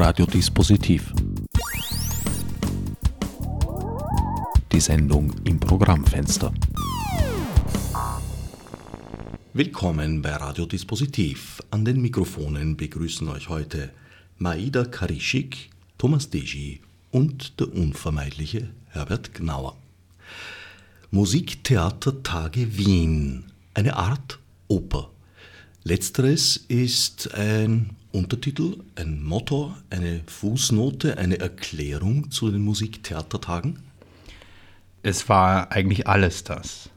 Radiodispositiv. Die Sendung im Programmfenster. Willkommen bei Radiodispositiv. An den Mikrofonen begrüßen euch heute Maida Karischik, Thomas Deji und der unvermeidliche Herbert Gnauer. Musiktheatertage Wien, eine Art Oper. Letzteres ist ein Untertitel, ein Motto, eine Fußnote, eine Erklärung zu den Musiktheatertagen? Es war eigentlich alles das.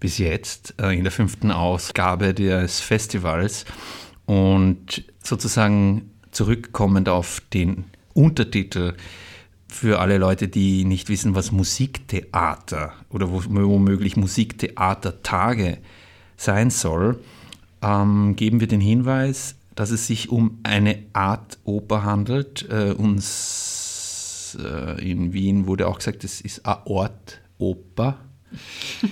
Bis jetzt äh, in der fünften Ausgabe des Festivals und sozusagen zurückkommend auf den Untertitel für alle Leute, die nicht wissen, was Musiktheater oder womöglich Musiktheatertage sein soll, ähm, geben wir den Hinweis, dass es sich um eine Art Oper handelt. Äh, uns äh, in Wien wurde auch gesagt, es ist eine Ort Oper.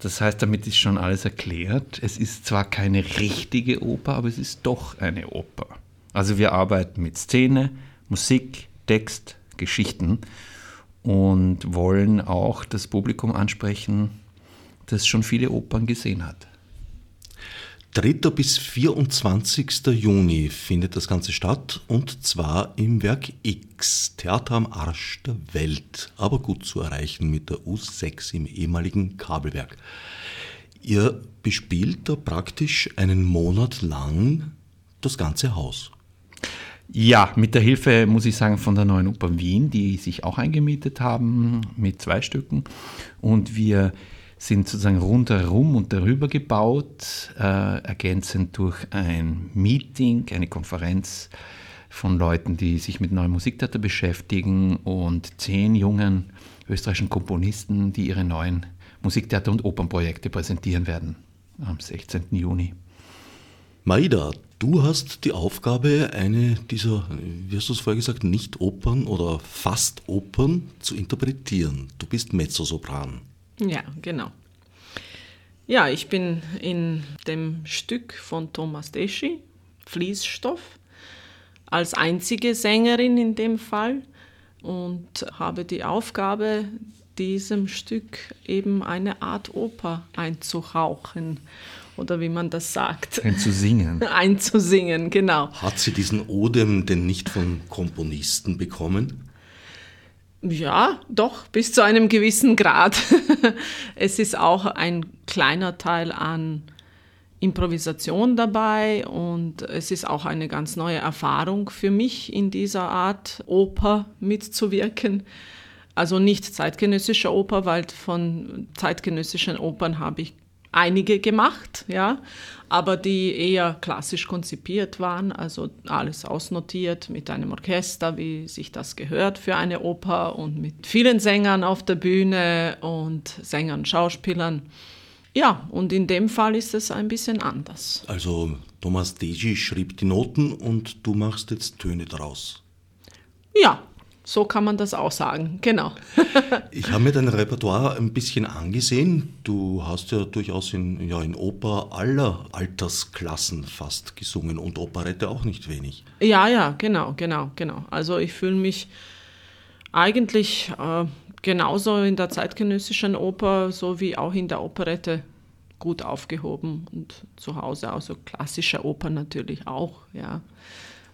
Das heißt, damit ist schon alles erklärt. Es ist zwar keine richtige Oper, aber es ist doch eine Oper. Also wir arbeiten mit Szene, Musik, Text, Geschichten und wollen auch das Publikum ansprechen, das schon viele Opern gesehen hat. 3. bis 24. Juni findet das Ganze statt und zwar im Werk X, Theater am Arsch der Welt, aber gut zu erreichen mit der U6 im ehemaligen Kabelwerk. Ihr bespielt da praktisch einen Monat lang das ganze Haus. Ja, mit der Hilfe, muss ich sagen, von der Neuen Oper Wien, die sich auch eingemietet haben mit zwei Stücken. Und wir sind sozusagen rundherum und darüber gebaut, äh, ergänzend durch ein Meeting, eine Konferenz von Leuten, die sich mit neuem Musiktheater beschäftigen und zehn jungen österreichischen Komponisten, die ihre neuen Musiktheater- und Opernprojekte präsentieren werden am 16. Juni. Maida, du hast die Aufgabe, eine dieser, wie hast du es vorher gesagt, Nicht-Opern oder Fast-Opern zu interpretieren. Du bist Mezzosopran. Ja, genau. Ja, ich bin in dem Stück von Thomas Deschi, Fließstoff, als einzige Sängerin in dem Fall und habe die Aufgabe, diesem Stück eben eine Art Oper einzuhauchen oder wie man das sagt. Einzusingen. Einzusingen, genau. Hat sie diesen Odem denn nicht von Komponisten bekommen? Ja, doch, bis zu einem gewissen Grad. es ist auch ein kleiner Teil an Improvisation dabei und es ist auch eine ganz neue Erfahrung für mich, in dieser Art Oper mitzuwirken. Also nicht zeitgenössische Oper, weil von zeitgenössischen Opern habe ich einige gemacht, ja, aber die eher klassisch konzipiert waren, also alles ausnotiert mit einem Orchester, wie sich das gehört für eine Oper und mit vielen Sängern auf der Bühne und Sängern, Schauspielern. Ja, und in dem Fall ist es ein bisschen anders. Also Thomas Deji schrieb die Noten und du machst jetzt Töne draus. Ja, so kann man das auch sagen, genau. ich habe mir dein Repertoire ein bisschen angesehen. Du hast ja durchaus in, ja, in Oper aller Altersklassen fast gesungen und Operette auch nicht wenig. Ja, ja, genau, genau, genau. Also ich fühle mich eigentlich äh, genauso in der zeitgenössischen Oper so wie auch in der Operette gut aufgehoben und zu Hause, also klassische Oper natürlich auch, ja.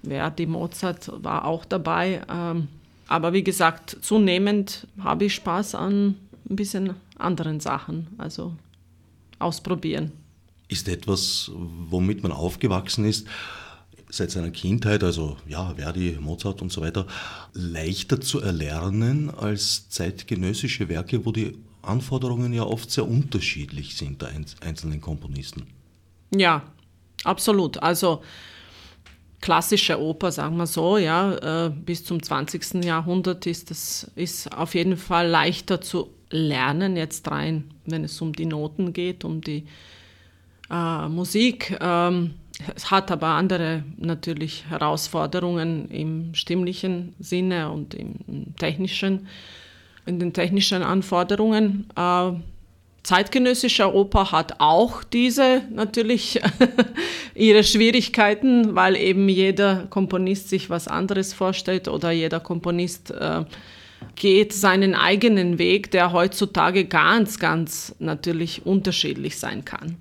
Verdi, Mozart war auch dabei. Ähm, aber wie gesagt, zunehmend habe ich Spaß an ein bisschen anderen Sachen, also ausprobieren. Ist etwas, womit man aufgewachsen ist, seit seiner Kindheit, also ja, Verdi, Mozart und so weiter, leichter zu erlernen als zeitgenössische Werke, wo die Anforderungen ja oft sehr unterschiedlich sind der einzelnen Komponisten. Ja, absolut. Also klassische Oper, sagen wir so, ja, äh, bis zum 20. Jahrhundert ist das ist auf jeden Fall leichter zu lernen, jetzt rein, wenn es um die Noten geht, um die äh, Musik. Ähm, es hat aber andere natürlich Herausforderungen im stimmlichen Sinne und im technischen, in den technischen Anforderungen. Äh, zeitgenössische Oper hat auch diese natürlich ihre Schwierigkeiten, weil eben jeder Komponist sich was anderes vorstellt oder jeder Komponist äh, geht seinen eigenen Weg, der heutzutage ganz, ganz natürlich unterschiedlich sein kann.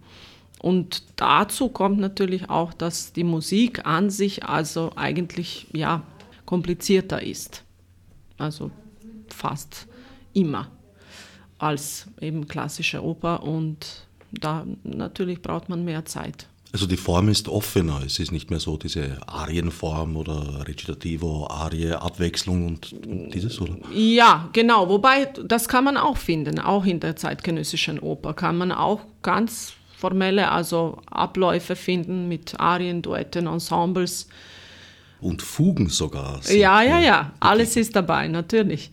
Und dazu kommt natürlich auch, dass die Musik an sich also eigentlich ja komplizierter ist. Also fast immer als eben klassische Oper und da natürlich braucht man mehr Zeit. Also die Form ist offener, es ist nicht mehr so diese Arienform oder Recitativo, Arie, Abwechslung und, und dieses, oder? Ja, genau, wobei das kann man auch finden, auch in der zeitgenössischen Oper kann man auch ganz formelle, also Abläufe finden mit Arien, Duetten, Ensembles. Und Fugen sogar. Ja, ja, ja, alles ist dabei, natürlich.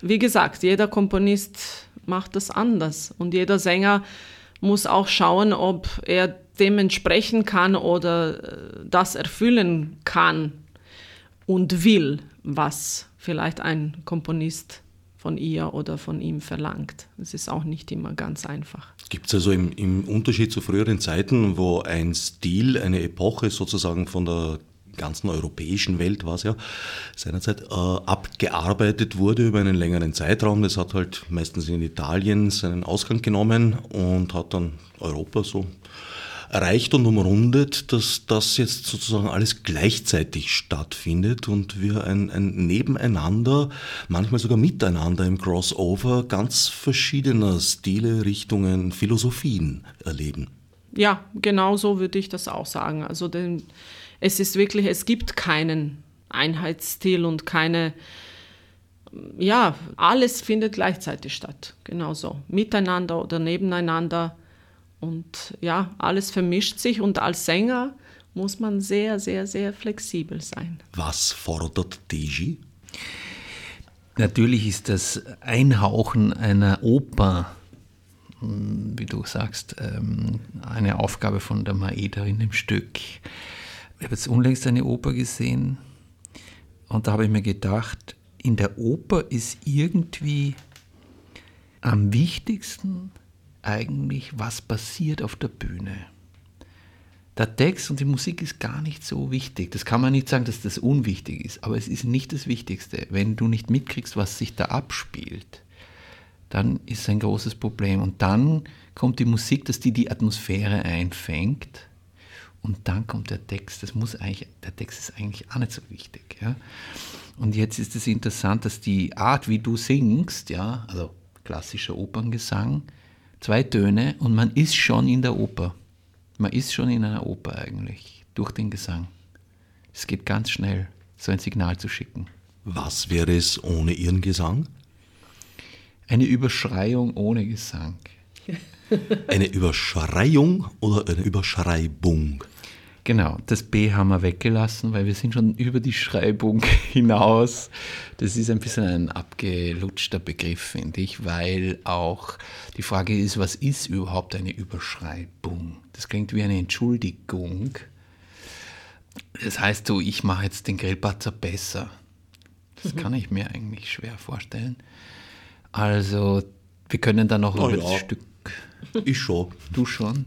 Wie gesagt, jeder Komponist macht das anders und jeder Sänger muss auch schauen, ob er dem entsprechen kann oder äh, das erfüllen kann und will, was vielleicht ein Komponist von ihr oder von ihm verlangt. Es ist auch nicht immer ganz einfach. Gibt es also im, im, Unterschied zu früheren Zeiten, wo ein Stil, eine Epoche sozusagen von der ganzen europäischen Welt war es ja seinerzeit äh, abgearbeitet wurde über einen längeren Zeitraum. Das hat halt meistens in Italien seinen Ausgang genommen und hat dann Europa so erreicht und umrundet, dass das jetzt sozusagen alles gleichzeitig stattfindet und wir ein, ein Nebeneinander, manchmal sogar miteinander im Crossover ganz verschiedener Stile, Richtungen, Philosophien erleben. Ja, genau so würde ich das auch sagen. Also den, es ist wirklich, es gibt keinen Einheitsstil und keine, ja, alles findet gleichzeitig statt. Genauso. Miteinander oder nebeneinander. Und ja, alles vermischt sich und als Sänger muss man sehr, sehr, sehr flexibel sein. Was fordert Deji? Natürlich ist das Einhauchen einer Oper, hm, wie du sagst, ähm, eine Aufgabe von der Maeda in dem Stück. Ich habe jetzt unlängst eine Oper gesehen und da habe ich mir gedacht, in der Oper ist irgendwie am wichtigsten eigentlich, was passiert auf der Bühne. Der Text und die Musik ist gar nicht so wichtig. Das kann man nicht sagen, dass das unwichtig ist, aber es ist nicht das Wichtigste. Wenn du nicht mitkriegst, was sich da abspielt, dann ist es ein großes Problem. Und dann kommt die Musik, dass die die Atmosphäre einfängt. Und dann kommt der Text. Das muss eigentlich, der Text ist eigentlich auch nicht so wichtig. Ja? Und jetzt ist es interessant, dass die Art, wie du singst, ja, also klassischer Operngesang, zwei Töne und man ist schon in der Oper. Man ist schon in einer Oper eigentlich, durch den Gesang. Es geht ganz schnell, so ein Signal zu schicken. Was wäre es ohne Ihren Gesang? Eine Überschreiung ohne Gesang. Eine Überschreiung oder eine Überschreibung? Genau, das B haben wir weggelassen, weil wir sind schon über die Schreibung hinaus. Das ist ein bisschen ein abgelutschter Begriff, finde ich, weil auch die Frage ist, was ist überhaupt eine Überschreibung? Das klingt wie eine Entschuldigung. Das heißt so, ich mache jetzt den Grillpatzer besser. Das mhm. kann ich mir eigentlich schwer vorstellen. Also, wir können dann noch oh, über ja. das Stück ich schon. Du schon?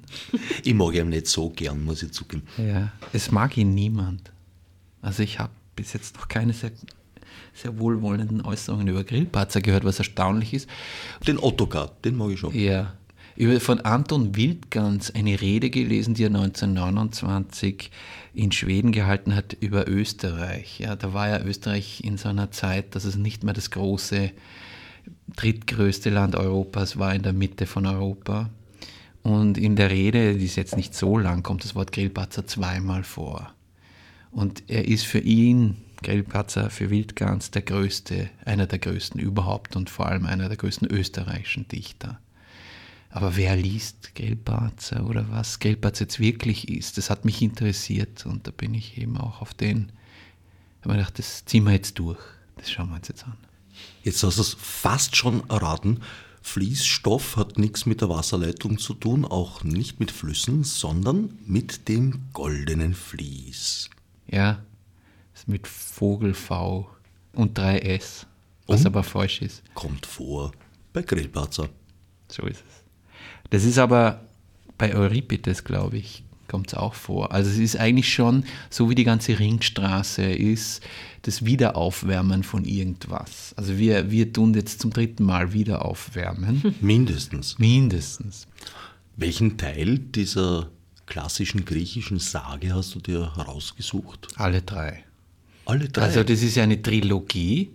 Ich mag ihn nicht so gern, muss ich zugeben. Ja, es mag ihn niemand. Also ich habe bis jetzt noch keine sehr, sehr wohlwollenden Äußerungen über Grillparzer gehört, was erstaunlich ist. Den Ottokar, den mag ich schon. Ja. Über, von Anton Wildgans eine Rede gelesen, die er 1929 in Schweden gehalten hat über Österreich. Ja, da war ja Österreich in so einer Zeit, dass es nicht mehr das große drittgrößte Land Europas, war in der Mitte von Europa. Und in der Rede, die ist jetzt nicht so lang, kommt das Wort Grillparzer zweimal vor. Und er ist für ihn, Grillparzer, für Wildgans, der größte, einer der größten überhaupt und vor allem einer der größten österreichischen Dichter. Aber wer liest Grillparzer oder was Grillparzer jetzt wirklich ist, das hat mich interessiert und da bin ich eben auch auf den, habe mir gedacht, das ziehen wir jetzt durch, das schauen wir uns jetzt an. Jetzt hast du es fast schon erraten. Fließstoff hat nichts mit der Wasserleitung zu tun, auch nicht mit Flüssen, sondern mit dem goldenen Vlies. Ja, ist mit Vogel V und 3S, was und aber falsch ist. Kommt vor bei Grillparzer. So ist es. Das ist aber bei Euripides, glaube ich, kommt es auch vor. Also es ist eigentlich schon, so wie die ganze Ringstraße ist, das Wiederaufwärmen von irgendwas. Also wir, wir tun jetzt zum dritten Mal wieder aufwärmen. Mindestens. Mindestens. Welchen Teil dieser klassischen griechischen Sage hast du dir herausgesucht? Alle drei. Alle drei? Also das ist ja eine Trilogie,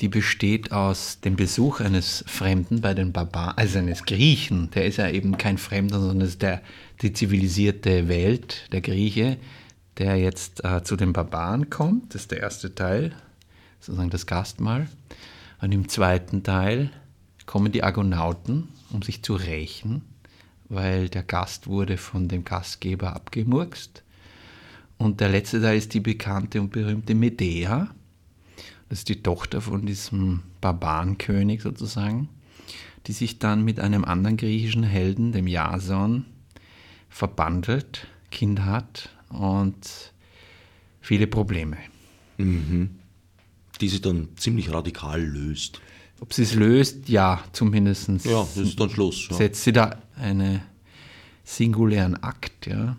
die besteht aus dem Besuch eines Fremden bei den Barbaren, also eines Griechen, der ist ja eben kein Fremder, sondern ist der, die zivilisierte Welt, der Grieche, der jetzt äh, zu den Barbaren kommt. Das ist der erste Teil, sozusagen das Gastmahl. Und im zweiten Teil kommen die Argonauten, um sich zu rächen, weil der Gast wurde von dem Gastgeber abgemurkst. Und der letzte Teil ist die bekannte und berühmte Medea. Das ist die Tochter von diesem Barbarenkönig sozusagen, die sich dann mit einem anderen griechischen Helden, dem Jason, verbandelt, Kind hat und viele Probleme. Mhm. Die sie dann ziemlich radikal löst. Ob sie es löst, ja, zumindest. Ja, das ist dann Schluss. Ja. Setzt sie da einen singulären Akt, ja.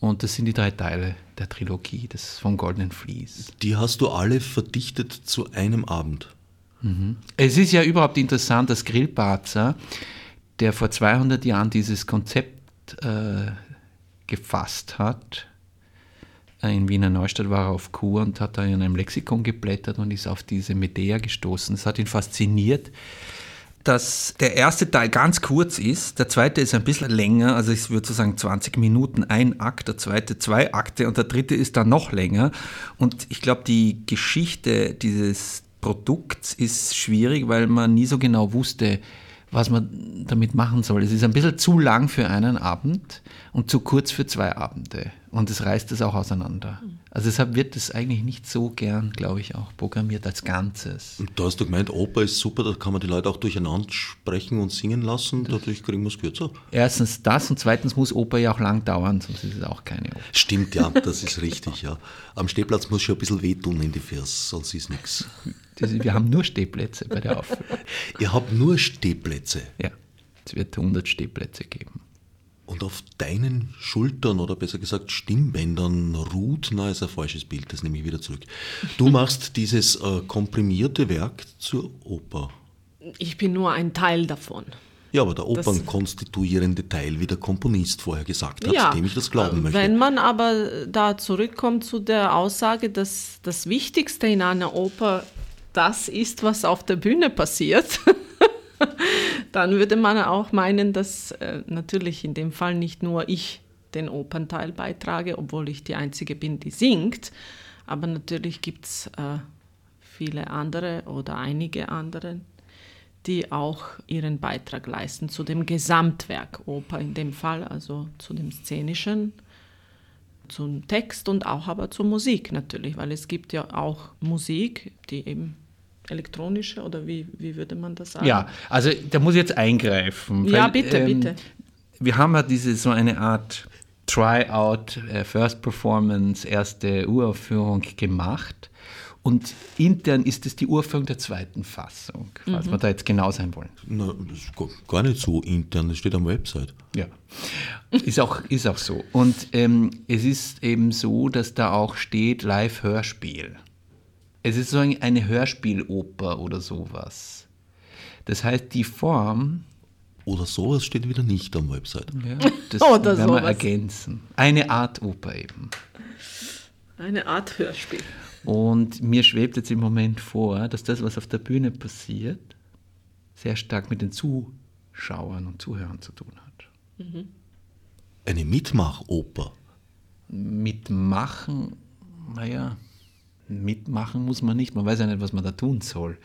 Und das sind die drei Teile der Trilogie, das vom Goldenen Vlies. Die hast du alle verdichtet zu einem Abend. Mhm. Es ist ja überhaupt interessant, dass Grillparzer, der vor 200 Jahren dieses Konzept äh, gefasst hat, äh, in Wiener Neustadt war er auf Kur und hat da in einem Lexikon geblättert und ist auf diese Medea gestoßen. Das hat ihn fasziniert, dass der erste Teil ganz kurz ist, der zweite ist ein bisschen länger, also ich würde so sagen 20 Minuten ein Akt, der zweite zwei Akte und der dritte ist dann noch länger. Und ich glaube, die Geschichte dieses Produkts ist schwierig, weil man nie so genau wusste, was man damit machen soll. Es ist ein bisschen zu lang für einen Abend und zu kurz für zwei Abende. Und es reißt es auch auseinander. Also deshalb wird es eigentlich nicht so gern, glaube ich, auch programmiert als Ganzes. Und da hast du gemeint, Oper ist super, da kann man die Leute auch durcheinander sprechen und singen lassen, dadurch kriegen wir es kürzer. Erstens das und zweitens muss Oper ja auch lang dauern, sonst ist es auch keine Oper. Stimmt, ja, das ist richtig, ja. Am Stehplatz muss schon ein bisschen wehtun in die Vers, sonst ist nichts. Wir haben nur Stehplätze bei der Aufführung. Ihr habt nur Stehplätze? Ja, es wird 100 Stehplätze geben. Und auf deinen Schultern oder besser gesagt Stimmbändern ruht, na, ist ein falsches Bild, das nehme ich wieder zurück. Du machst dieses äh, komprimierte Werk zur Oper. Ich bin nur ein Teil davon. Ja, aber der opernkonstituierende Teil, wie der Komponist vorher gesagt hat, ja, dem ich das glauben möchte. Wenn man aber da zurückkommt zu der Aussage, dass das Wichtigste in einer Oper das ist, was auf der Bühne passiert, dann würde man auch meinen, dass äh, natürlich in dem Fall nicht nur ich den Opernteil beitrage, obwohl ich die Einzige bin, die singt, aber natürlich gibt es äh, viele andere oder einige andere, die auch ihren Beitrag leisten zu dem Gesamtwerk Oper in dem Fall, also zu dem szenischen, zum Text und auch aber zur Musik natürlich, weil es gibt ja auch Musik, die eben elektronische oder wie, wie würde man das sagen? Ja, also da muss ich jetzt eingreifen. Ja, weil, bitte, ähm, bitte. Wir haben ja diese so eine Art Tryout, äh, First Performance, erste Uraufführung gemacht. Und intern ist es die Urführung der zweiten Fassung, falls mhm. wir da jetzt genau sein wollen. Na, das ist gar nicht so intern, das steht am Website. Ja, ist auch, ist auch so. Und ähm, es ist eben so, dass da auch steht Live-Hörspiel. Es ist so eine Hörspieloper oder sowas. Das heißt, die Form. Oder sowas steht wieder nicht am Website. Ja, das oder werden wir ergänzen. Eine Art Oper eben. Eine Art Hörspiel. Und mir schwebt jetzt im Moment vor, dass das, was auf der Bühne passiert, sehr stark mit den Zuschauern und Zuhörern zu tun hat. Mhm. Eine Mitmachoper. Mitmachen, naja, mitmachen muss man nicht. Man weiß ja nicht, was man da tun soll.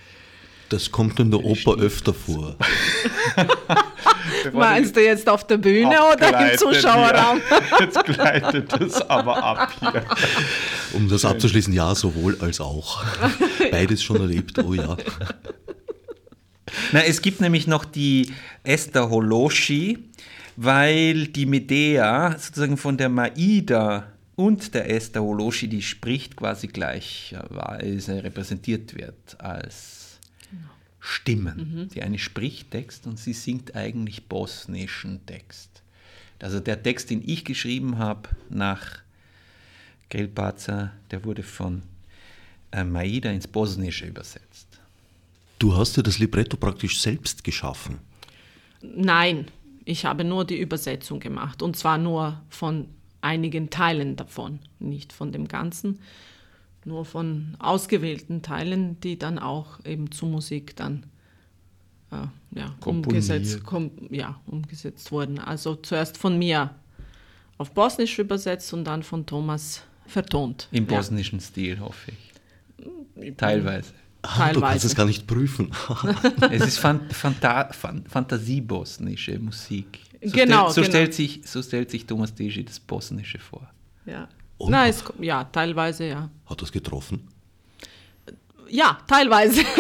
Das kommt in der Oper öfter vor. Meinst du jetzt auf der Bühne oder im Zuschauerraum? Jetzt gleitet das aber ab hier. Um das abzuschließen, ja, sowohl als auch. Beides schon erlebt, oh ja. Na, es gibt nämlich noch die Esther Holoschi, weil die Medea sozusagen von der Maida und der Esther Holoschi, die spricht quasi gleicherweise repräsentiert wird als Stimmen. Die eine spricht Text und sie singt eigentlich bosnischen Text. Also der Text, den ich geschrieben habe nach Gelbazer, der wurde von äh, Maida ins Bosnische übersetzt. Du hast dir das Libretto praktisch selbst geschaffen. Nein, ich habe nur die Übersetzung gemacht und zwar nur von einigen Teilen davon, nicht von dem Ganzen, nur von ausgewählten Teilen, die dann auch eben zu Musik dann äh, ja, umgesetzt, kom, ja, umgesetzt wurden. Also zuerst von mir auf Bosnisch übersetzt und dann von Thomas vertont. Im bosnischen ja. Stil, hoffe ich. Teilweise. Ah, du kannst es gar nicht prüfen. es ist Fan Fanta Fan Fantasiebosnische Musik. So genau, Stellt, so, genau. Stellt sich, so stellt sich Thomas Degi das Bosnische vor. Ja. Und? Na, es, ja, teilweise ja. Hat das getroffen? Ja, teilweise.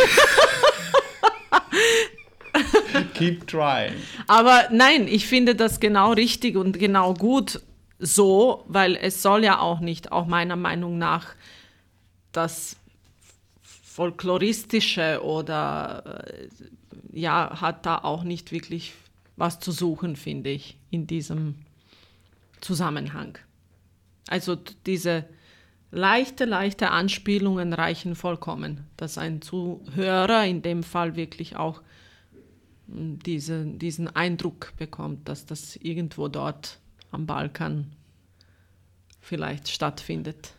Keep trying. Aber nein, ich finde das genau richtig und genau gut so, weil es soll ja auch nicht, auch meiner Meinung nach, das Folkloristische oder äh, ja, hat da auch nicht wirklich was zu suchen, finde ich, in diesem Zusammenhang. Also diese leichte, leichte Anspielungen reichen vollkommen, dass ein Zuhörer in dem Fall wirklich auch diese, diesen Eindruck bekommt, dass das irgendwo dort am Balkan vielleicht stattfindet.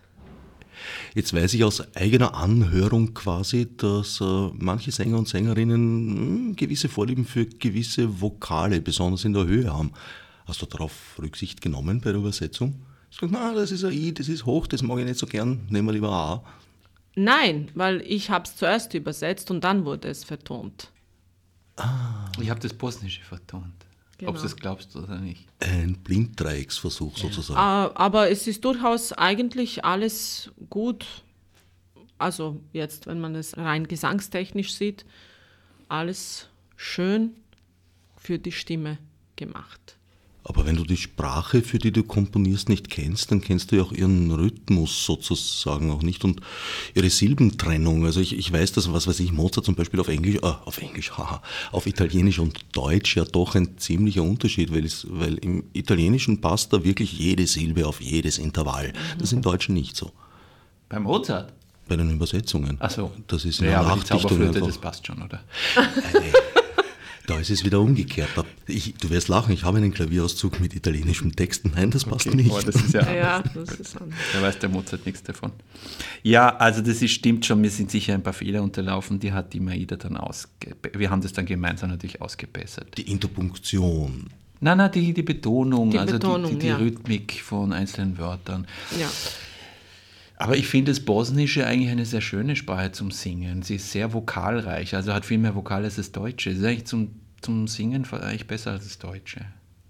Jetzt weiß ich aus eigener Anhörung quasi, dass äh, manche Sänger und Sängerinnen mh, gewisse Vorlieben für gewisse Vokale, besonders in der Höhe haben. Hast du darauf Rücksicht genommen bei der Übersetzung? Sagst, na, das ist ein I, das ist hoch, das mag ich nicht so gern, nehmen wir lieber A. Nein, weil ich habe es zuerst übersetzt und dann wurde es vertont. Ich habe das Bosnische vertont. Genau. Ob du es glaubst oder nicht. Ein Blinddreiecksversuch sozusagen. Ah, Aber es ist durchaus eigentlich alles gut. Also jetzt, wenn man es rein gesangstechnisch sieht, alles schön für die Stimme gemacht. Aber wenn du die Sprache, für die du komponierst, nicht kennst, dann kennst du ja auch ihren Rhythmus sozusagen auch nicht und ihre Silbentrennung. Also ich, ich weiß, dass, was weiß ich, Mozart zum Beispiel auf Englisch, äh, auf Englisch, haha, auf Italienisch und Deutsch ja doch ein ziemlicher Unterschied, weil, es, weil im Italienischen passt da wirklich jede Silbe auf jedes Intervall. Das ist im Deutschen nicht so. Bei Mozart? Bei den Übersetzungen. Ach so. Das ist in ja, der aber die Zauberflöte, das passt schon, oder? Da ist es wieder umgekehrt. Ich, du wirst lachen, ich habe einen Klavierauszug mit italienischem Text. Nein, das passt nicht. Oh, das ist ja, Ja, das ist anders. da weiß der Mozart nichts davon. Ja, also das ist, stimmt schon, mir sind sicher ein paar Fehler unterlaufen, die hat die Maida dann ausge... Wir haben das dann gemeinsam natürlich ausgebessert. Die Interpunktion. Nein, nein, die, die Betonung, Die also Betonung, die, die, die ja. Rhythmik von einzelnen Wörtern. Ja. Aber ich finde das Bosnische eigentlich eine sehr schöne Sprache zum Singen. Sie ist sehr vokalreich, also hat viel mehr Vokale als das Deutsche. Es ist eigentlich zum, zum Singen eigentlich besser als das Deutsche.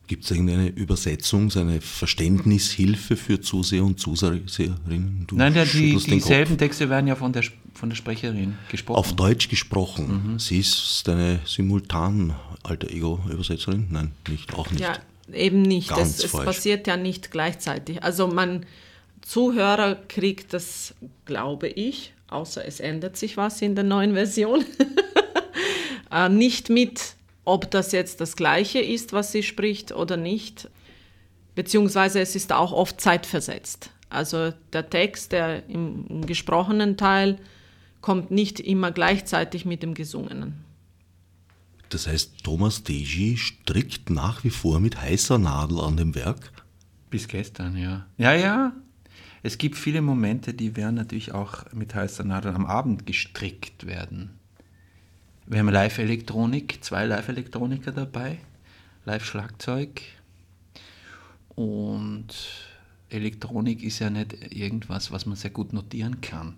Gibt es irgendeine Übersetzung, so eine Verständnishilfe für Zuseher und Zuseherinnen? Du Nein, ja, die, dieselben. Texte werden ja von der, von der Sprecherin gesprochen. Auf Deutsch gesprochen. Mhm. Sie ist eine simultan alter Ego-Übersetzerin? Nein, nicht, auch nicht. Ja, eben nicht. Ganz Es, es passiert ja nicht gleichzeitig. Also man Zuhörer kriegt das, glaube ich, außer es ändert sich was in der neuen Version, äh, nicht mit, ob das jetzt das gleiche ist, was sie spricht oder nicht. Beziehungsweise es ist auch oft zeitversetzt. Also der Text, der im, im gesprochenen Teil, kommt nicht immer gleichzeitig mit dem gesungenen. Das heißt, Thomas Deji strickt nach wie vor mit heißer Nadel an dem Werk. Bis gestern, ja. Ja, ja. Es gibt viele Momente, die werden natürlich auch mit heißer Nadel am Abend gestrickt werden. Wir haben Live-Elektronik, zwei Live-Elektroniker dabei, Live-Schlagzeug. Und Elektronik ist ja nicht irgendwas, was man sehr gut notieren kann.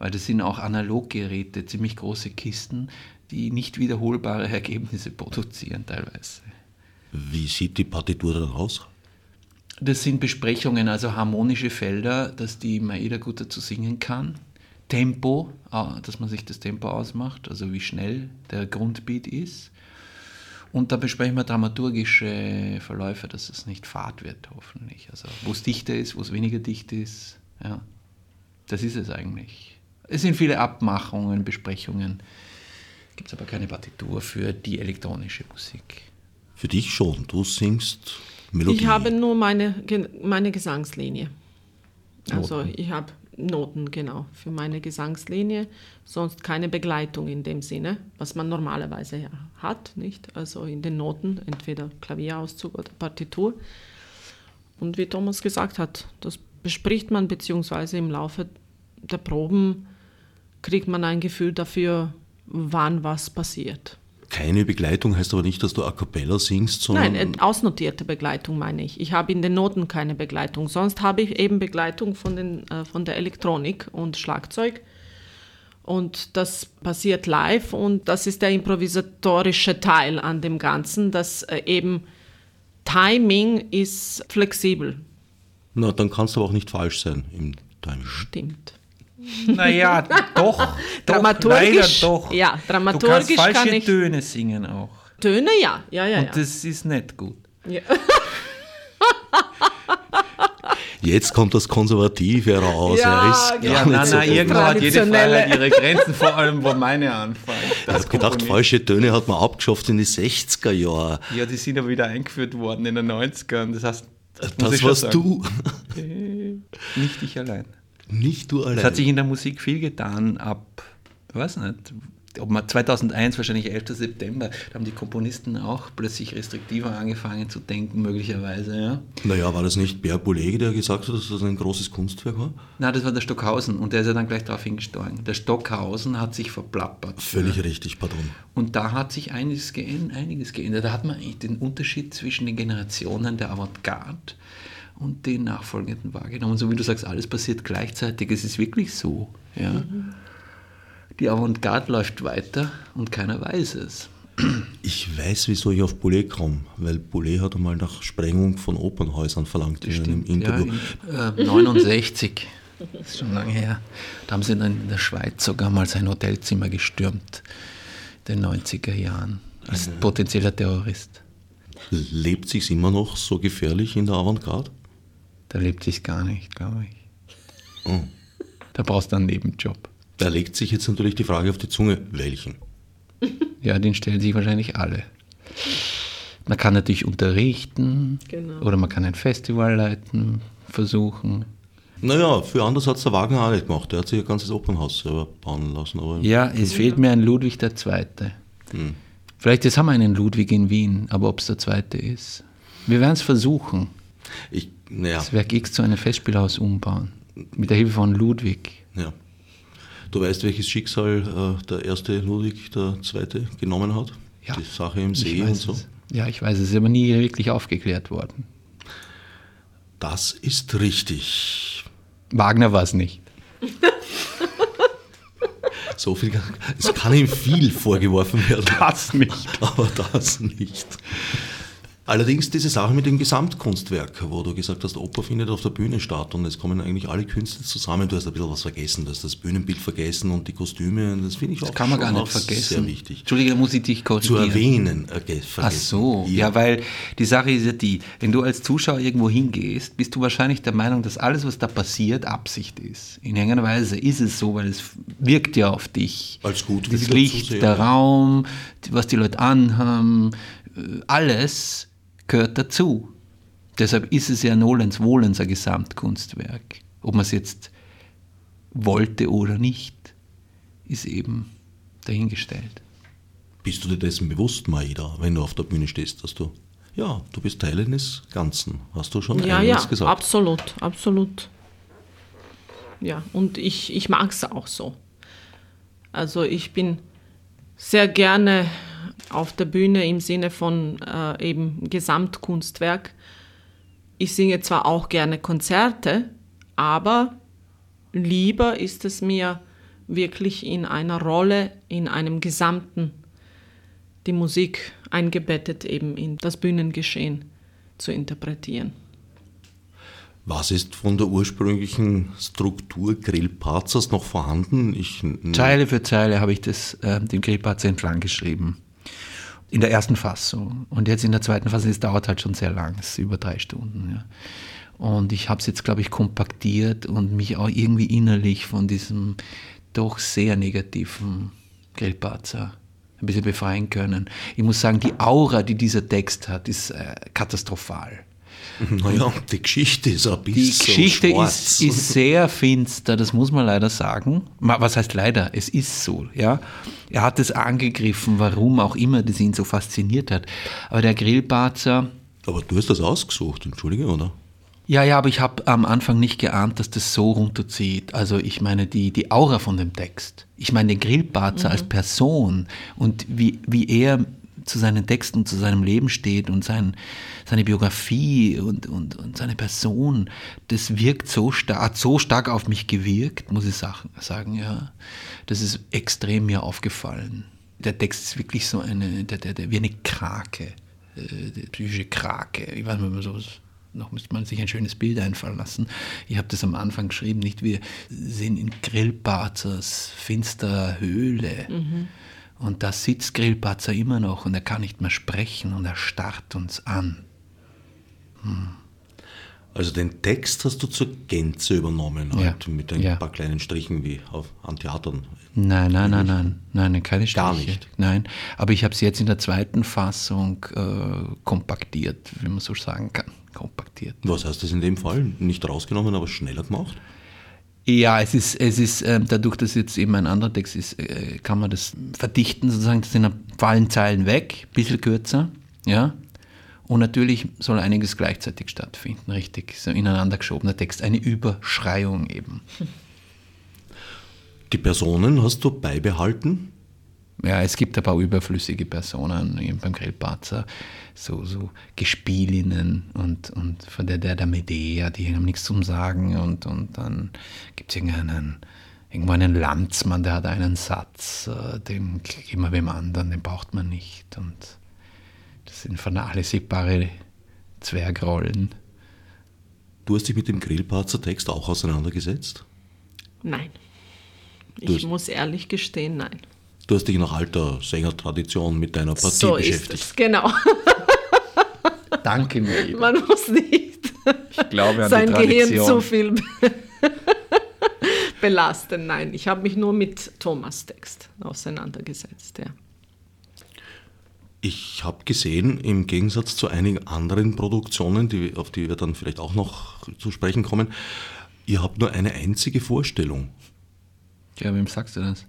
Weil das sind auch Analoggeräte, ziemlich große Kisten, die nicht wiederholbare Ergebnisse produzieren teilweise. Wie sieht die Partitur dann aus? Das sind Besprechungen, also harmonische Felder, dass die Maida gut dazu singen kann. Tempo, ah, dass man sich das Tempo ausmacht, also wie schnell der Grundbeat ist. Und da besprechen wir dramaturgische Verläufe, dass es nicht fad wird, hoffentlich. Also wo es dichter ist, wo es weniger dicht ist. Ja, das ist es eigentlich. Es sind viele Abmachungen, Besprechungen, Gibt es aber keine Partitur für die elektronische Musik. Für dich schon, du singst Melodie. Ich habe nur meine, meine Gesangslinie. Also ich habe Noten, genau, für meine Gesangslinie. Sonst keine Begleitung in dem Sinne, was man normalerweise ja hat, nicht? Also in den Noten, entweder Klavierauszug oder Partitur. Und wie Thomas gesagt hat, das bespricht man, beziehungsweise im Laufe der Proben kriegt man ein Gefühl dafür, wann was passiert. Keine Begleitung heißt aber nicht, dass du a cappella singst, sondern. Nein, äh, ausnotierte Begleitung meine ich. Ich habe in den Noten keine Begleitung. Sonst habe ich eben Begleitung von, den, äh, von der Elektronik und Schlagzeug. Und das passiert live und das ist der improvisatorische Teil an dem Ganzen, dass äh, eben Timing ist flexibel. Na, dann kannst du aber auch nicht falsch sein im Timing. Stimmt. Naja, doch. Dramaturgisch, doch, leider doch. ja, Du kannst dramaturgisch falsche kann ich- Töne singen auch. Töne, ja, ja, ja. Und ja. das ist nicht gut. ja. Jetzt kommt das Konservative raus. Ja, er ist genau. gar Ja, nicht nein, so nein, irgendwo hat jede. Freiheit ihre Grenzen, vor allem wo meine anfangen. Ich habe gedacht, falsche Töne hat man abgeschafft in die 60er Jahre. Ja, die sind aber wieder eingeführt worden in den 90ern. Das heißt, Das schon warst du. Nicht ich allein. Nicht du allein. Es hat sich in der Musik viel getan ab, weiß nicht, ob man 2001, wahrscheinlich 11. September, da haben die Komponisten auch plötzlich restriktiver angefangen zu denken, möglicherweise. Ja. naja, war das nicht Bert Boulege, der gesagt hat, dass das ein großes Kunstwerk war? Na, das war der Stockhausen und der ist ja dann gleich darauf hingestorben. Der Stockhausen hat sich verplappert. Völlig richtig, pardon. Und da hat sich einiges geändert, einiges geändert. Da hat man eigentlich den Unterschied zwischen den Generationen der Avantgarde und den nachfolgenden wahrgenommen. So wie du sagst, alles passiert gleichzeitig. Es ist wirklich so. Ja. Die Avantgarde läuft weiter und keiner weiß es. Ich weiß, wieso ich auf Boulez komme, weil Boulez hat einmal nach Sprengung von Opernhäusern verlangt in einem Interview. Ja, in, äh, 69, das ist schon lange her. Da haben sie dann in der Schweiz sogar mal sein Hotelzimmer gestürmt, in den 90er Jahren, als potenzieller Terrorist. Lebt sich's immer noch so gefährlich in der Avantgarde? Da lebt sich gar nicht, glaube ich. Oh. Da brauchst du einen Nebenjob. Da legt sich jetzt natürlich die Frage auf die Zunge, welchen? Ja, den stellen sich wahrscheinlich alle. Man kann natürlich unterrichten Genau. oder man kann ein Festival leiten, versuchen. Naja, für anders hat es der Wagner auch nicht gemacht. Der hat sich ein ganzes Opernhaus selber bauen lassen. Aber Ja, es fehlt mir ein Ludwig II. Vielleicht jetzt haben wir einen Ludwig in Wien, aber ob es der zweite ist. Wir werden es versuchen. Ich, naja, Das Werk X zu einem Festspielhaus umbauen. Mit der Hilfe von Ludwig. ja. Du weißt, welches Schicksal äh, der erste Ludwig der Zweite genommen hat? Ja, Die Sache im See und so. es. Ja, ich weiß, es ist aber nie wirklich aufgeklärt worden. Das ist richtig. Wagner war es nicht. So viel, es kann ihm viel vorgeworfen werden. Das nicht. Aber das nicht. Allerdings diese Sache mit dem Gesamtkunstwerk, wo du gesagt hast, Oper findet auf der Bühne statt und es kommen eigentlich alle Künste zusammen. Du hast ein bisschen was vergessen, du hast das Bühnenbild vergessen und die Kostüme. Das finde ich Das auch, kann man gar nicht vergessen. sehr wichtig. Entschuldige, da muss ich dich Zu korrigieren. erwähnen, äh, ge- Ach so, ja, weil die Sache ist ja die, wenn du als Zuschauer irgendwo hingehst, bist du wahrscheinlich der Meinung, dass alles, was da passiert, Absicht ist. In irgendeiner Weise ist es so, weil es wirkt ja auf dich. Als gut Das wieder Licht, zu der ja. Raum, was die Leute anhaben, äh, alles gehört dazu. Deshalb ist es ja Nolens Wohlens ein Gesamtkunstwerk. Ob man es jetzt wollte oder nicht, ist eben dahingestellt. Bist du dir dessen bewusst, Maida, wenn du auf der Bühne stehst, dass du, ja, du bist Teil eines Ganzen. Hast du schon Ja, eingangs ja, gesagt? absolut, absolut. Ja, und ich, ich mag es auch so. Also ich bin sehr gerne auf der Bühne im Sinne von äh, eben Gesamtkunstwerk. Ich singe zwar auch gerne Konzerte, aber lieber ist es mir wirklich in einer Rolle, in einem Gesamten, die Musik eingebettet eben in das Bühnengeschehen zu interpretieren. Was ist von der ursprünglichen Struktur Grillparzers noch vorhanden? Ich, Zeile für Zeile habe ich das äh, dem Grillparzer entlang geschrieben. In der ersten Fassung. Und jetzt in der zweiten Fassung, es dauert halt schon sehr lang, es ist über drei Stunden. Ja. Und ich habe es jetzt, glaube ich, kompaktiert und mich auch irgendwie innerlich von diesem doch sehr negativen Grillparzer ein bisschen befreien können. Ich muss sagen, die Aura, die dieser Text hat, ist äh, katastrophal. Naja, die Geschichte ist ein bisschen Die Geschichte schwarz. ist, ist sehr finster, das muss man leider sagen. Was heißt leider? Es ist so, ja. Er hat es angegriffen, warum auch immer das ihn so fasziniert hat. Aber der Grillparzer, Aber du hast das ausgesucht, entschuldige, oder? ja, ja, aber ich habe am Anfang nicht geahnt, dass das so runterzieht. Also ich meine die, die Aura von dem Text. Ich meine den Grillparzer als Person und wie, wie er zu seinen Texten, zu seinem Leben steht und sein, seine Biografie und, und, und seine Person, das wirkt so stark, so stark auf mich gewirkt, muss ich sagen, ja. Das ist extrem mir aufgefallen. Der Text ist wirklich so eine, der, der, der, wie eine Krake, äh, psychische Krake. Ich weiß nicht, ob man sowas noch müsste man sich ein schönes Bild einfallen lassen. Ich habe das am Anfang geschrieben, nicht wir sind in Grillparzers finsterer Höhle. Und da sitzt Grillparzer immer noch und er kann nicht mehr sprechen und er starrt uns an. Also den Text hast du zur Gänze übernommen, Ja. halt mit ein Ja. paar kleinen Strichen wie auf, an Theatern. Nein, nein, nein, nein, nein, keine Striche. Gar nicht. Nein, aber ich habe es jetzt in der zweiten Fassung äh, kompaktiert, wie man so sagen kann. Kompaktiert. Was heißt das in dem Fall? Nicht rausgenommen, aber schneller gemacht? Ja, es ist, es ist ähm, dadurch, dass jetzt eben ein anderer Text ist, äh, kann man das verdichten, sozusagen, das sind fallen Zeilen weg, ein bisschen kürzer, ja. Und natürlich soll einiges gleichzeitig stattfinden, richtig, so ineinander geschobener Text, eine Überschreiung eben. Die Personen hast du beibehalten? Ja, es gibt ein paar überflüssige Personen eben beim Grillparzer, so, so Gespielinnen und, und von der, der, der Medea, die haben nichts zum Sagen und, und dann gibt es irgendeinen, irgendwo einen Landsmann, der hat einen Satz, äh, den geben wir wem anderen, den braucht man nicht und das sind vernachlässigbare Zwergrollen. Du hast dich mit dem Grillparzer Text auch auseinandergesetzt? Nein. Ich muss ehrlich gestehen, nein. Du hast dich nach alter Sängertradition mit deiner Partie so ist beschäftigt. es, genau. Danke mir. Man muss nicht Ich glaube an sein die Gehirn zu viel belasten. Nein, ich habe mich nur mit Thomas Text auseinandergesetzt. Ja. Ich habe gesehen, im Gegensatz zu einigen anderen Produktionen, die, auf die wir dann vielleicht auch noch zu sprechen kommen, ihr habt nur eine einzige Vorstellung. Ja, wem sagst du das?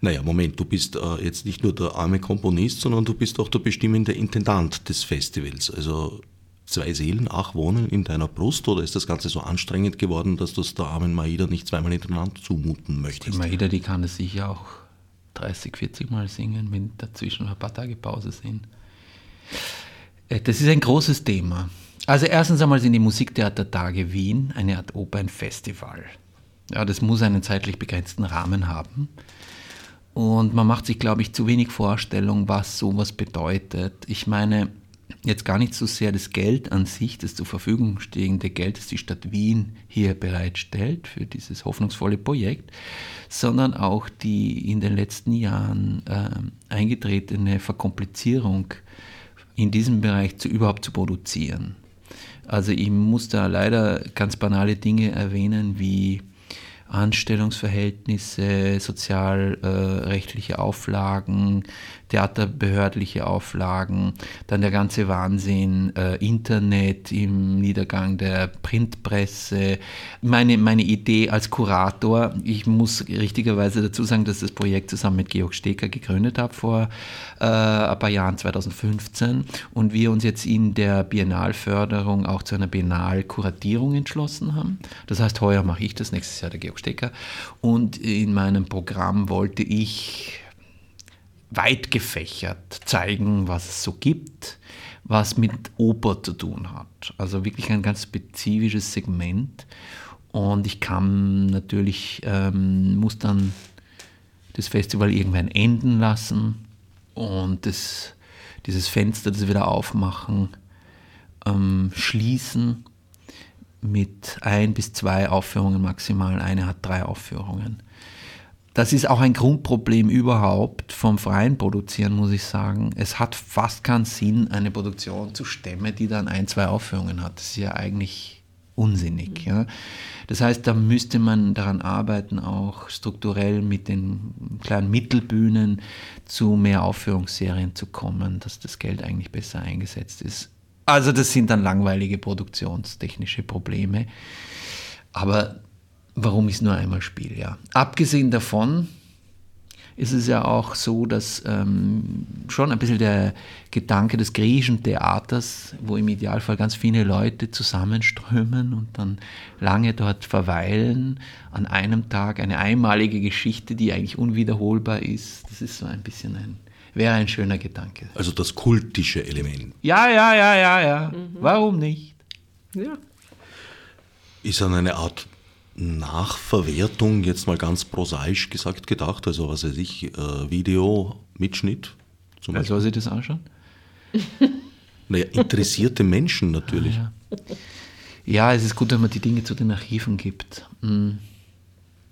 Naja, Moment, du bist äh, jetzt nicht nur der arme Komponist, sondern du bist auch der bestimmende Intendant des Festivals. Also zwei Seelen, ach, wohnen in deiner Brust oder ist das Ganze so anstrengend geworden, dass du es der armen Maida nicht zweimal hintereinander zumuten Die möchtest? Maida, die kann das sicher auch 30, 40 Mal singen, wenn dazwischen ein paar Tage Pause sind. Äh, Das ist ein großes Thema. Also erstens einmal sind die Musiktheatertage Wien eine Art Opernfestival. Ja, das muss einen zeitlich begrenzten Rahmen haben. Und man macht sich, glaube ich, zu wenig Vorstellung, was sowas bedeutet. Ich meine, jetzt gar nicht so sehr das Geld an sich, das zur Verfügung stehende Geld, das die Stadt Wien hier bereitstellt für dieses hoffnungsvolle Projekt, sondern auch die in den letzten Jahren äh, eingetretene Verkomplizierung in diesem Bereich zu, überhaupt zu produzieren. Also ich muss da leider ganz banale Dinge erwähnen wie Anstellungsverhältnisse, sozialrechtliche Auflagen, theaterbehördliche Auflagen, dann der ganze Wahnsinn, äh, Internet im Niedergang der Printpresse. Meine, meine Idee als Kurator, ich muss richtigerweise dazu sagen, dass das Projekt zusammen mit Georg Steker gegründet habe vor äh, ein paar Jahren, 2015, und wir uns jetzt in der Biennalförderung auch zu einer Biennalkuratierung entschlossen haben. Das heißt, heuer mache ich das, nächstes Jahr der Georg Stecker. Und in meinem Programm wollte ich weit gefächert zeigen, was es so gibt, was mit Oper zu tun hat. Also wirklich ein ganz spezifisches Segment. Und ich kam natürlich, ähm, muss dann das Festival irgendwann enden lassen und das, dieses Fenster, das wir da aufmachen, ähm, schließen mit ein bis zwei Aufführungen maximal. Eine hat drei Aufführungen. Das ist auch ein Grundproblem überhaupt vom freien Produzieren, muss ich sagen. Es hat fast keinen Sinn, eine Produktion zu stemmen, die dann ein, zwei Aufführungen hat. Das ist ja eigentlich unsinnig. Ja. Das heißt, da müsste man daran arbeiten, auch strukturell mit den kleinen Mittelbühnen zu mehr Aufführungsserien zu kommen, dass das Geld eigentlich besser eingesetzt ist. Also das sind dann langweilige produktionstechnische Probleme. Aber warum ist nur einmal Spiel? Ja. Abgesehen davon ist es ja auch so, dass ähm, schon ein bisschen der Gedanke des griechischen Theaters, wo im Idealfall ganz viele Leute zusammenströmen und dann lange dort verweilen, an einem Tag eine einmalige Geschichte, die eigentlich unwiederholbar ist, das ist so ein bisschen ein, wäre ein schöner Gedanke. Also das kultische Element. Ja, ja, ja, ja, ja. Mhm. Warum nicht? Ja. Ist dann eine Art Nachverwertung, jetzt mal ganz prosaisch gesagt, gedacht? Also, was weiß ich, äh, Video, Mitschnitt zum Beispiel. soll sich das anschauen? Naja, interessierte Menschen natürlich. Ah, ja. ja. es ist gut, wenn man die Dinge zu den Archiven gibt. Mhm.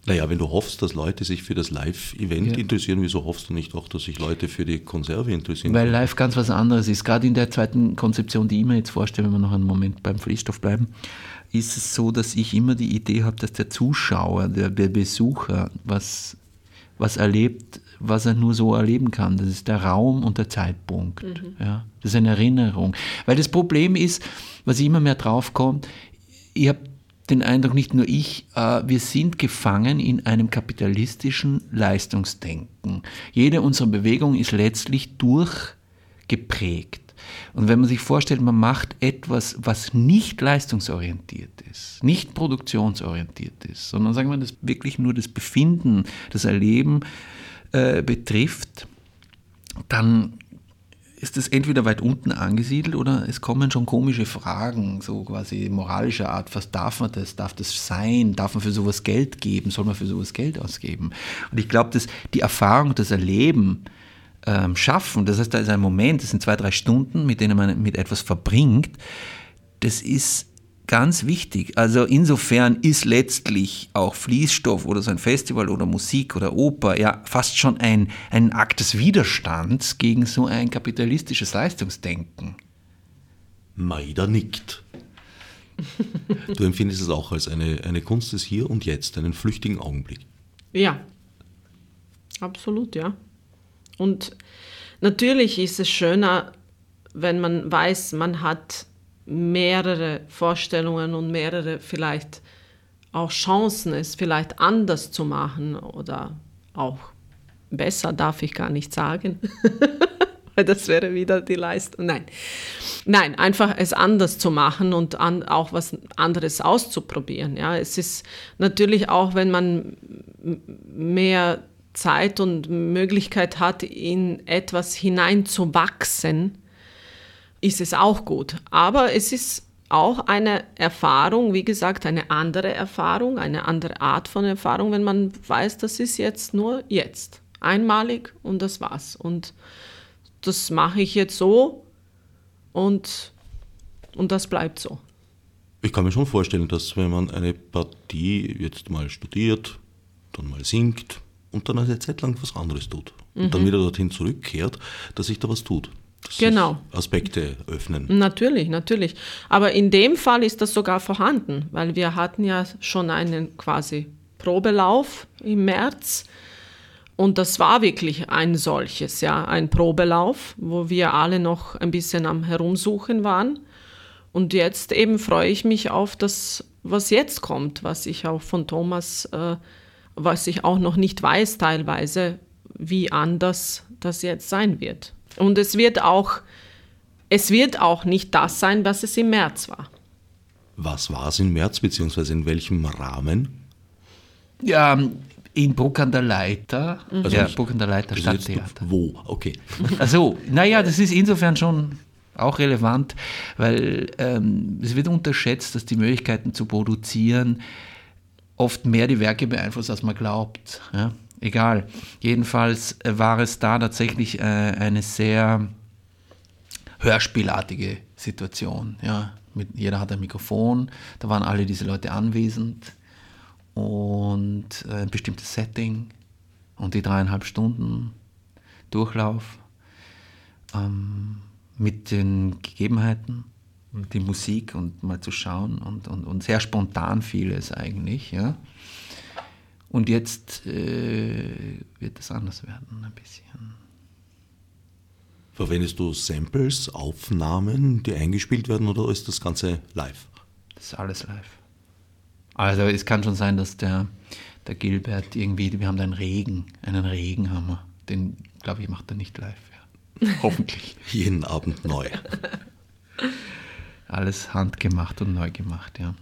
Naja, wenn du hoffst, dass Leute sich für das Live-Event ja. interessieren, wieso hoffst du nicht auch, dass sich Leute für die Konserve interessieren? Weil Live ganz was anderes ist. Gerade in der zweiten Konzeption, die ich mir jetzt vorstelle, wenn wir noch einen Moment beim Fließstoff bleiben, ist es so, dass ich immer die Idee habe, dass der Zuschauer, der, der Besucher was, was erlebt, was er nur so erleben kann. Das ist der Raum und der Zeitpunkt. Mhm. Ja, das ist eine Erinnerung. Weil das Problem ist, was immer mehr draufkommt, ich habe den Eindruck, nicht nur ich, äh, wir sind gefangen in einem kapitalistischen Leistungsdenken. Jede unserer Bewegungen ist letztlich durchgeprägt. Und wenn man sich vorstellt, man macht etwas, was nicht leistungsorientiert ist, nicht produktionsorientiert ist, sondern sagen wir, das wirklich nur das Befinden, das Erleben äh, betrifft, dann ist es entweder weit unten angesiedelt oder es kommen schon komische Fragen, so quasi moralischer Art. Was darf man das? Darf das sein? Darf man für sowas Geld geben? Soll man für sowas Geld ausgeben? Und ich glaube, dass die Erfahrung, das Erleben, ähm, schaffen, das heißt, da ist ein Moment, das sind zwei, drei Stunden, mit denen man mit etwas verbringt, das ist ganz wichtig. Also insofern ist letztlich auch Fließstoff oder so ein Festival oder Musik oder Oper ja fast schon ein, ein Akt des Widerstands gegen so ein kapitalistisches Leistungsdenken. Maida nickt. Du empfindest es auch als eine, eine Kunst des Hier und Jetzt, einen flüchtigen Augenblick. Ja, absolut, ja. Und natürlich ist es schöner, wenn man weiß, man hat mehrere Vorstellungen und mehrere vielleicht auch Chancen, es vielleicht anders zu machen oder auch besser, darf ich gar nicht sagen. Weil das wäre wieder die Leistung. Nein. Nein, einfach es anders zu machen und an, auch was anderes auszuprobieren. Ja, es ist natürlich auch, wenn man mehr Zeit und Möglichkeit hat, in etwas hineinzuwachsen, ist es auch gut. Aber es ist auch eine Erfahrung, wie gesagt, eine andere Erfahrung, eine andere Art von Erfahrung, wenn man weiß, das ist jetzt nur jetzt, einmalig und das war's. Und das mache ich jetzt so und, und das bleibt so. Ich kann mir schon vorstellen, dass wenn man eine Partie jetzt mal studiert, dann mal singt, und dann eine Zeit lang was anderes tut und mhm. dann wieder dorthin zurückkehrt, dass sich da was tut. Genau. Aspekte öffnen. Natürlich, natürlich. Aber in dem Fall ist das sogar vorhanden, weil wir hatten ja schon einen quasi Probelauf im März. Und das war wirklich ein solches, ja, ein Probelauf, wo wir alle noch ein bisschen am Herumsuchen waren. Und jetzt eben freue ich mich auf das, was jetzt kommt, was ich auch von Thomas äh, was ich auch noch nicht weiß teilweise, wie anders das jetzt sein wird. Und es wird auch, es wird auch nicht das sein, was es im März war. Was war es im März, beziehungsweise in welchem Rahmen? Ja, in Bruck an der Leiter, mhm. also ja, Bruck an der Leiter Stadttheater. Wo? Okay. Also, naja, das ist insofern schon auch relevant, weil ähm, es wird unterschätzt, dass die Möglichkeiten zu produzieren oft mehr die Werke beeinflusst, als man glaubt. Ja? Egal. Jedenfalls war es da tatsächlich äh, eine sehr hörspielartige Situation. Ja? Mit, jeder hat ein Mikrofon, da waren alle diese Leute anwesend und äh, ein bestimmtes Setting und die dreieinhalb Stunden Durchlauf ähm, mit den Gegebenheiten die Musik und mal zu schauen und, und, und sehr spontan vieles eigentlich. Ja. Und jetzt äh, wird es anders werden, ein bisschen. Verwendest du Samples, Aufnahmen, die eingespielt werden oder ist das Ganze live? Das ist alles live. Also es kann schon sein, dass der, der Gilbert irgendwie, wir haben da einen Regen, einen Regen haben wir. Den, glaube ich, macht er nicht live. Ja. Hoffentlich. Jeden Abend neu. Alles handgemacht und neu gemacht, ja.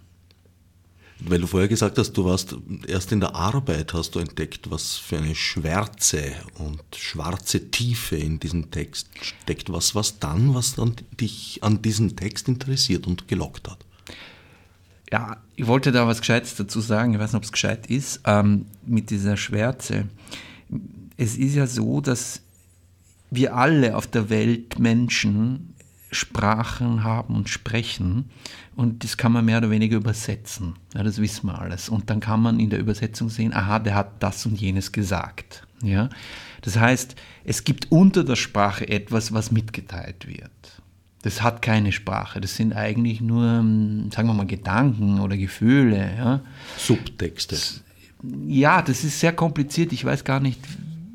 Weil du vorher gesagt hast, du warst erst in der Arbeit, hast du entdeckt, was für eine Schwärze und schwarze Tiefe in diesem Text steckt. Was was dann, was dann dich an diesem Text interessiert und gelockt hat? Ja, ich wollte da was Gescheites dazu sagen, ich weiß nicht, ob es gescheit ist, ähm, mit dieser Schwärze. Es ist ja so, dass wir alle auf der Welt Menschen Sprachen haben und sprechen und das kann man mehr oder weniger übersetzen. Ja, das wissen wir alles. Und dann kann man in der Übersetzung sehen, aha, der hat das und jenes gesagt. Ja? Das heißt, es gibt unter der Sprache etwas, was mitgeteilt wird. Das hat keine Sprache. Das sind eigentlich nur, hm, sagen wir mal, Gedanken oder Gefühle. Ja? Subtexte. Ja, das ist sehr kompliziert. Ich weiß gar nicht,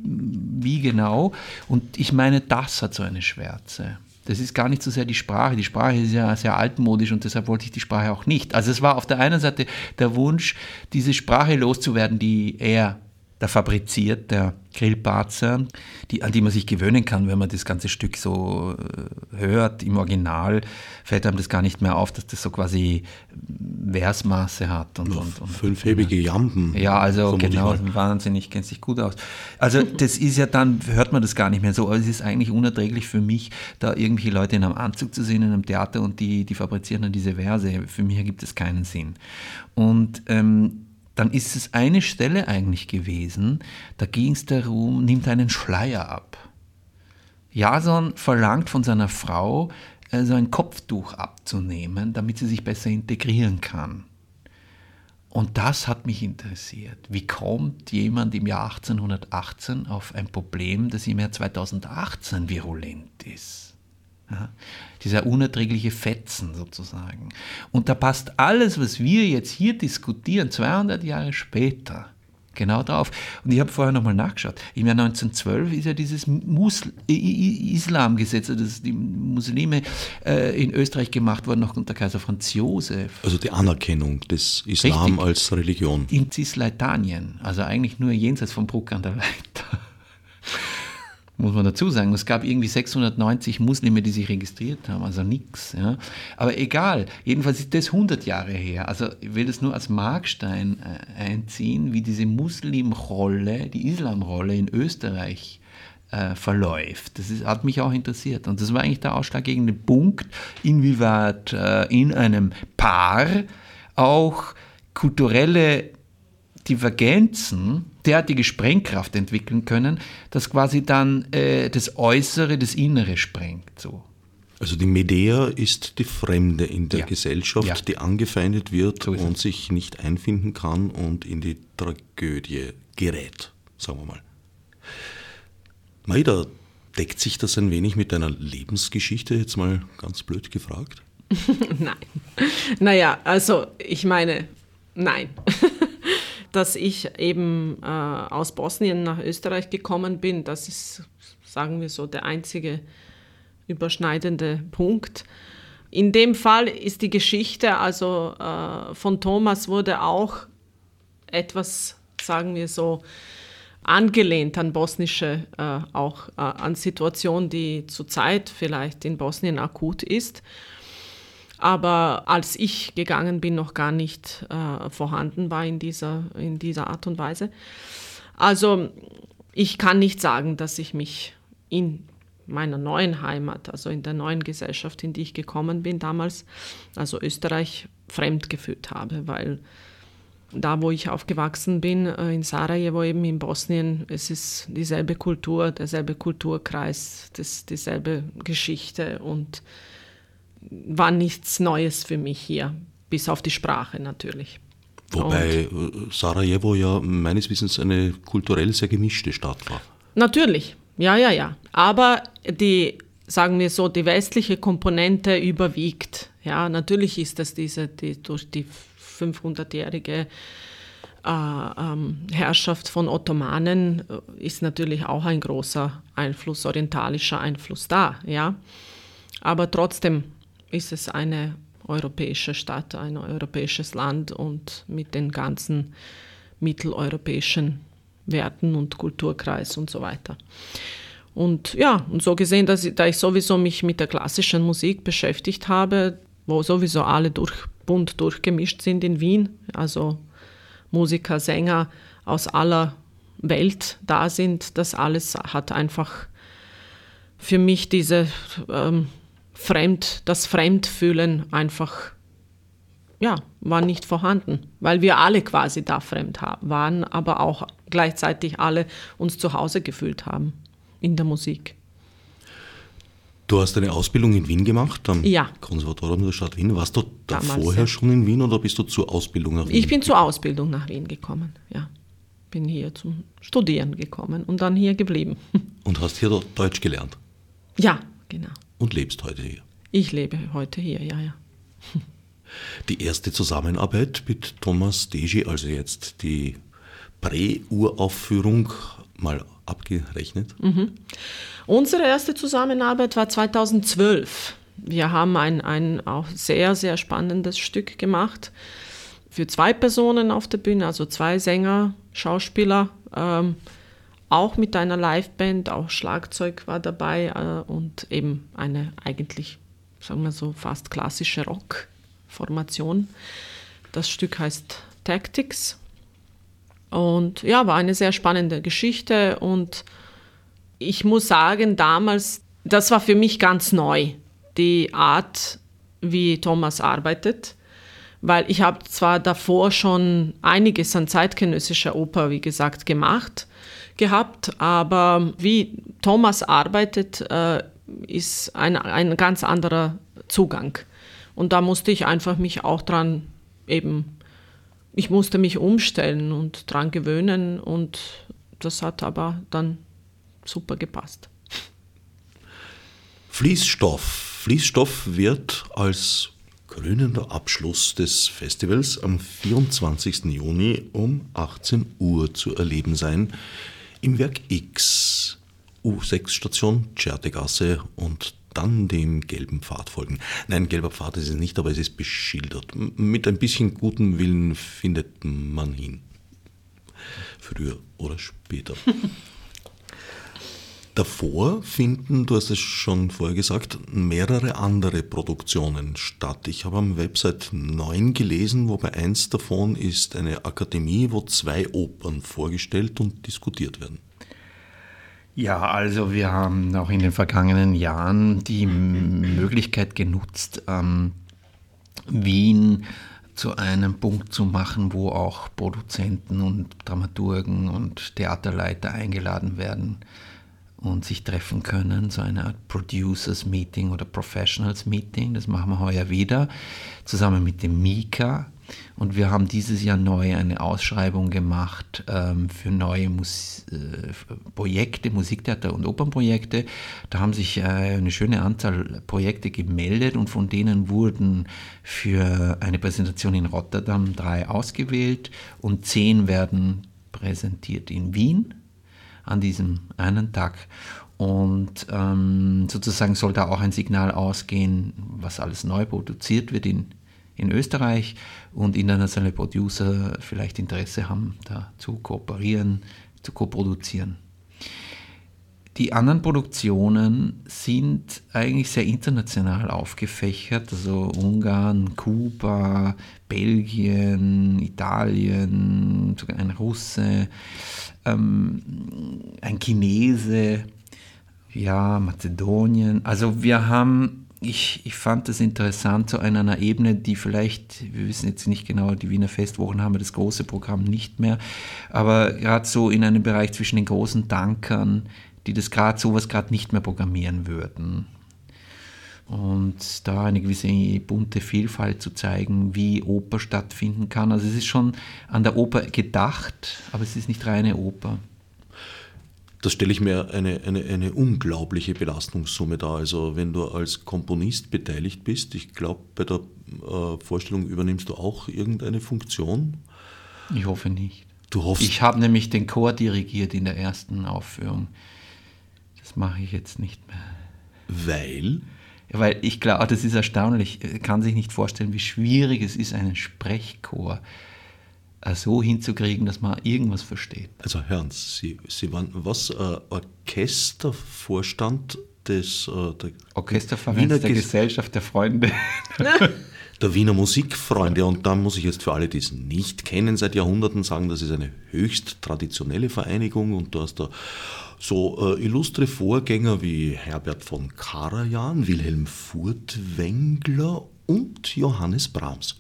wie genau. Und ich meine, das hat so eine Schwärze das ist gar nicht so sehr die Sprache. Die Sprache ist ja sehr altmodisch und deshalb wollte ich die Sprache auch nicht. Also es war auf der einen Seite der Wunsch, diese Sprache loszuwerden, die er da fabriziert, der Grillparzer, die, an die man sich gewöhnen kann, wenn man das ganze Stück so äh, hört. Im Original fällt einem das gar nicht mehr auf, dass das so quasi Versmaße hat. Und, und, und Fünfhebige Jamben. Ja, also genau, wahnsinnig, kennt sich gut aus. Also das ist ja dann, hört man das gar nicht mehr so, aber es ist eigentlich unerträglich für mich, da irgendwelche Leute in einem Anzug zu sehen in einem Theater und die, die fabrizieren dann diese Verse. Für mich ergibt es keinen Sinn. Und ähm, dann ist es eine Stelle eigentlich gewesen, da ging es darum, nimmt einen Schleier ab. Jason verlangt von seiner Frau, äh, so ein Kopftuch abzunehmen, damit sie sich besser integrieren kann. Und das hat mich interessiert. Wie kommt jemand im Jahr 1818 auf ein Problem, das im Jahr 2018 virulent ist? Ja, dieser unerträgliche Fetzen sozusagen. Und da passt alles, was wir jetzt hier diskutieren, 200 Jahre später, genau drauf. Und ich habe vorher nochmal nachgeschaut. Im Jahr 1912 ist ja dieses Musl Islamgesetz, also das die Muslime äh, in Österreich gemacht worden, noch unter Kaiser Franz Josef. Also die Anerkennung des Islam Richtig. als Religion. In Cisleitanien, also eigentlich nur jenseits vom Bruck an der Leiter muss man dazu sagen. Es gab irgendwie 690 Muslime, die sich registriert haben, also nichts. Ja. Aber egal, jedenfalls ist das 100 Jahre her. Also ich will das nur als Markstein äh, einziehen, wie diese Muslimrolle, die Islamrolle in Österreich äh, verläuft. Das ist, hat mich auch interessiert. Und das war eigentlich der ausschlaggebende Punkt, inwieweit äh, in einem Paar auch kulturelle Divergenzen derartige Sprengkraft entwickeln können, dass quasi dann äh, das Äußere das Innere sprengt. So. Also die Medea ist die Fremde in der ja. Gesellschaft, ja. die angefeindet wird so und sich nicht einfinden kann und in die Tragödie gerät, sagen wir mal. Maida, deckt sich das ein wenig mit deiner Lebensgeschichte, jetzt mal ganz blöd gefragt? nein. Naja, also ich meine, nein. dass ich eben äh, aus Bosnien nach Österreich gekommen bin, das ist, sagen wir so, der einzige überschneidende Punkt. In dem Fall ist die Geschichte, also äh, von Thomas wurde auch etwas, sagen wir so, angelehnt an bosnische, äh, auch äh, an Situationen, die zurzeit vielleicht in Bosnien akut ist aber als ich gegangen bin, noch gar nicht äh, vorhanden war in dieser, in dieser Art und Weise. Also ich kann nicht sagen, dass ich mich in meiner neuen Heimat, also in der neuen Gesellschaft, in die ich gekommen bin damals, also Österreich, fremd gefühlt habe, weil da, wo ich aufgewachsen bin, äh, in Sarajevo, eben in Bosnien, es ist dieselbe Kultur, derselbe Kulturkreis, das, dieselbe Geschichte und war nichts Neues für mich hier, bis auf die Sprache natürlich. Wobei Und äh, Sarajevo ja meines Wissens eine kulturell sehr gemischte Stadt war. Natürlich, ja, ja, ja. Aber die sagen wir so, die westliche Komponente überwiegt. Ja, natürlich ist das diese, die, durch die 500-jährige äh, ähm, Herrschaft von Ottomanen äh, ist natürlich auch ein großer Einfluss, orientalischer Einfluss da. Ja, aber trotzdem ist es eine europäische Stadt, ein europäisches Land und mit den ganzen mitteleuropäischen Werten und Kulturkreis und so weiter. Und ja, und so gesehen, dass ich, da ich sowieso mich mit der klassischen Musik beschäftigt habe, wo sowieso alle durch, bunt durchgemischt sind in Wien, also Musiker, Sänger aus aller Welt da sind, das alles hat einfach für mich diese ähm, Fremd, das Fremdfühlen einfach, ja, war nicht vorhanden, weil wir alle quasi da fremd waren, aber auch gleichzeitig alle uns zu Hause gefühlt haben in der Musik. Du hast eine Ausbildung in Wien gemacht, am ja. Konservatorium der Stadt Wien. Warst du da Damals, vorher ja. schon in Wien oder bist du zur Ausbildung nach Wien? Ich bin zur Ausbildung nach Wien gekommen, ja. Bin hier zum Studieren gekommen und dann hier geblieben. Und hast hier Deutsch gelernt? Ja, genau. Und lebst heute hier? Ich lebe heute hier, ja, ja. Die erste Zusammenarbeit mit Thomas Degi, also jetzt die Prä-Uraufführung, mal abgerechnet? Mhm. Unsere erste Zusammenarbeit war 2012. Wir haben ein, ein auch sehr, sehr spannendes Stück gemacht für zwei Personen auf der Bühne, also zwei Sänger, Schauspieler, ähm, auch mit einer Liveband, auch Schlagzeug war dabei äh, und eben eine eigentlich, sagen wir so, fast klassische Rock-Formation. Das Stück heißt Tactics und ja, war eine sehr spannende Geschichte und ich muss sagen, damals, das war für mich ganz neu, die Art, wie Thomas arbeitet, weil ich habe zwar davor schon einiges an zeitgenössischer Oper, wie gesagt, gemacht gehabt, aber wie Thomas arbeitet, äh, ist ein, ein ganz anderer Zugang. Und da musste ich einfach mich auch dran eben ich musste mich umstellen und dran gewöhnen und das hat aber dann super gepasst. Fließstoff. Fließstoff wird als krönender Abschluss des Festivals am 24. Juni um 18 Uhr zu erleben sein im Werk X, U6-Station, Tschertegasse und dann dem gelben Pfad folgen. Nein, gelber Pfad ist es nicht, aber es ist beschildert. Mit ein bisschen gutem Willen findet man hin. Früher oder später. Davor finden, du hast es schon vorher gesagt, mehrere andere Produktionen statt. Ich habe am Website 9 gelesen, wobei eins davon ist eine Akademie, wo zwei Opern vorgestellt und diskutiert werden. Ja, also wir haben auch in den vergangenen Jahren die Möglichkeit genutzt, ähm, Wien zu einem Punkt zu machen, wo auch Produzenten und Dramaturgen und Theaterleiter eingeladen werden und sich treffen können, so eine Art Producers Meeting oder Professionals Meeting. Das machen wir heuer wieder, zusammen mit dem Mika, und wir haben dieses Jahr neu eine Ausschreibung gemacht ähm, für neue Mus äh, Projekte, Musiktheater- und Opernprojekte. Da haben sich äh, eine schöne Anzahl Projekte gemeldet und von denen wurden für eine Präsentation in Rotterdam drei ausgewählt und zehn werden präsentiert in Wien an diesem einen Tag. Und ähm, sozusagen soll da auch ein Signal ausgehen, was alles neu produziert wird in in Österreich und internationale Producer vielleicht Interesse haben, da zu kooperieren, zu koproduzieren. Die anderen Produktionen sind eigentlich sehr international aufgefächert, also Ungarn, Kuba, Belgien, Italien, sogar ein Russe, ähm, ein Chinese, ja, Mazedonien. Also wir haben ich, ich fand das interessant, so an einer Ebene, die vielleicht, wir wissen jetzt nicht genau, die Wiener Festwochen haben wir das große Programm nicht mehr, aber gerade so in einem Bereich zwischen den großen Dankern, die das gerade sowas gerade nicht mehr programmieren würden. Und da eine gewisse bunte Vielfalt zu zeigen, wie Oper stattfinden kann. Also es ist schon an der Oper gedacht, aber es ist nicht reine Oper. Das stelle ich mir eine, eine, eine unglaubliche Belastungssumme dar. Also wenn du als Komponist beteiligt bist, ich glaube, bei der äh, Vorstellung übernimmst du auch irgendeine Funktion. Ich hoffe nicht. Du hoffst. Ich habe nämlich den Chor dirigiert in der ersten Aufführung. Das mache ich jetzt nicht mehr. Weil? Weil ich glaube, das ist erstaunlich. Man kann sich nicht vorstellen, wie schwierig es ist, einen Sprechchor äh, so hinzukriegen, dass man irgendwas versteht. Also hören Sie, Sie waren was? Äh, Orchestervorstand des äh, der Orchestervereins der Gesellschaft der Freunde. der Wiener Musikfreunde. Und da muss ich jetzt für alle, die es nicht kennen, seit Jahrhunderten sagen, das ist eine höchst traditionelle Vereinigung und da hast du so äh, illustre Vorgänger wie Herbert von Karajan, Wilhelm Furtwängler und Johannes Brahms.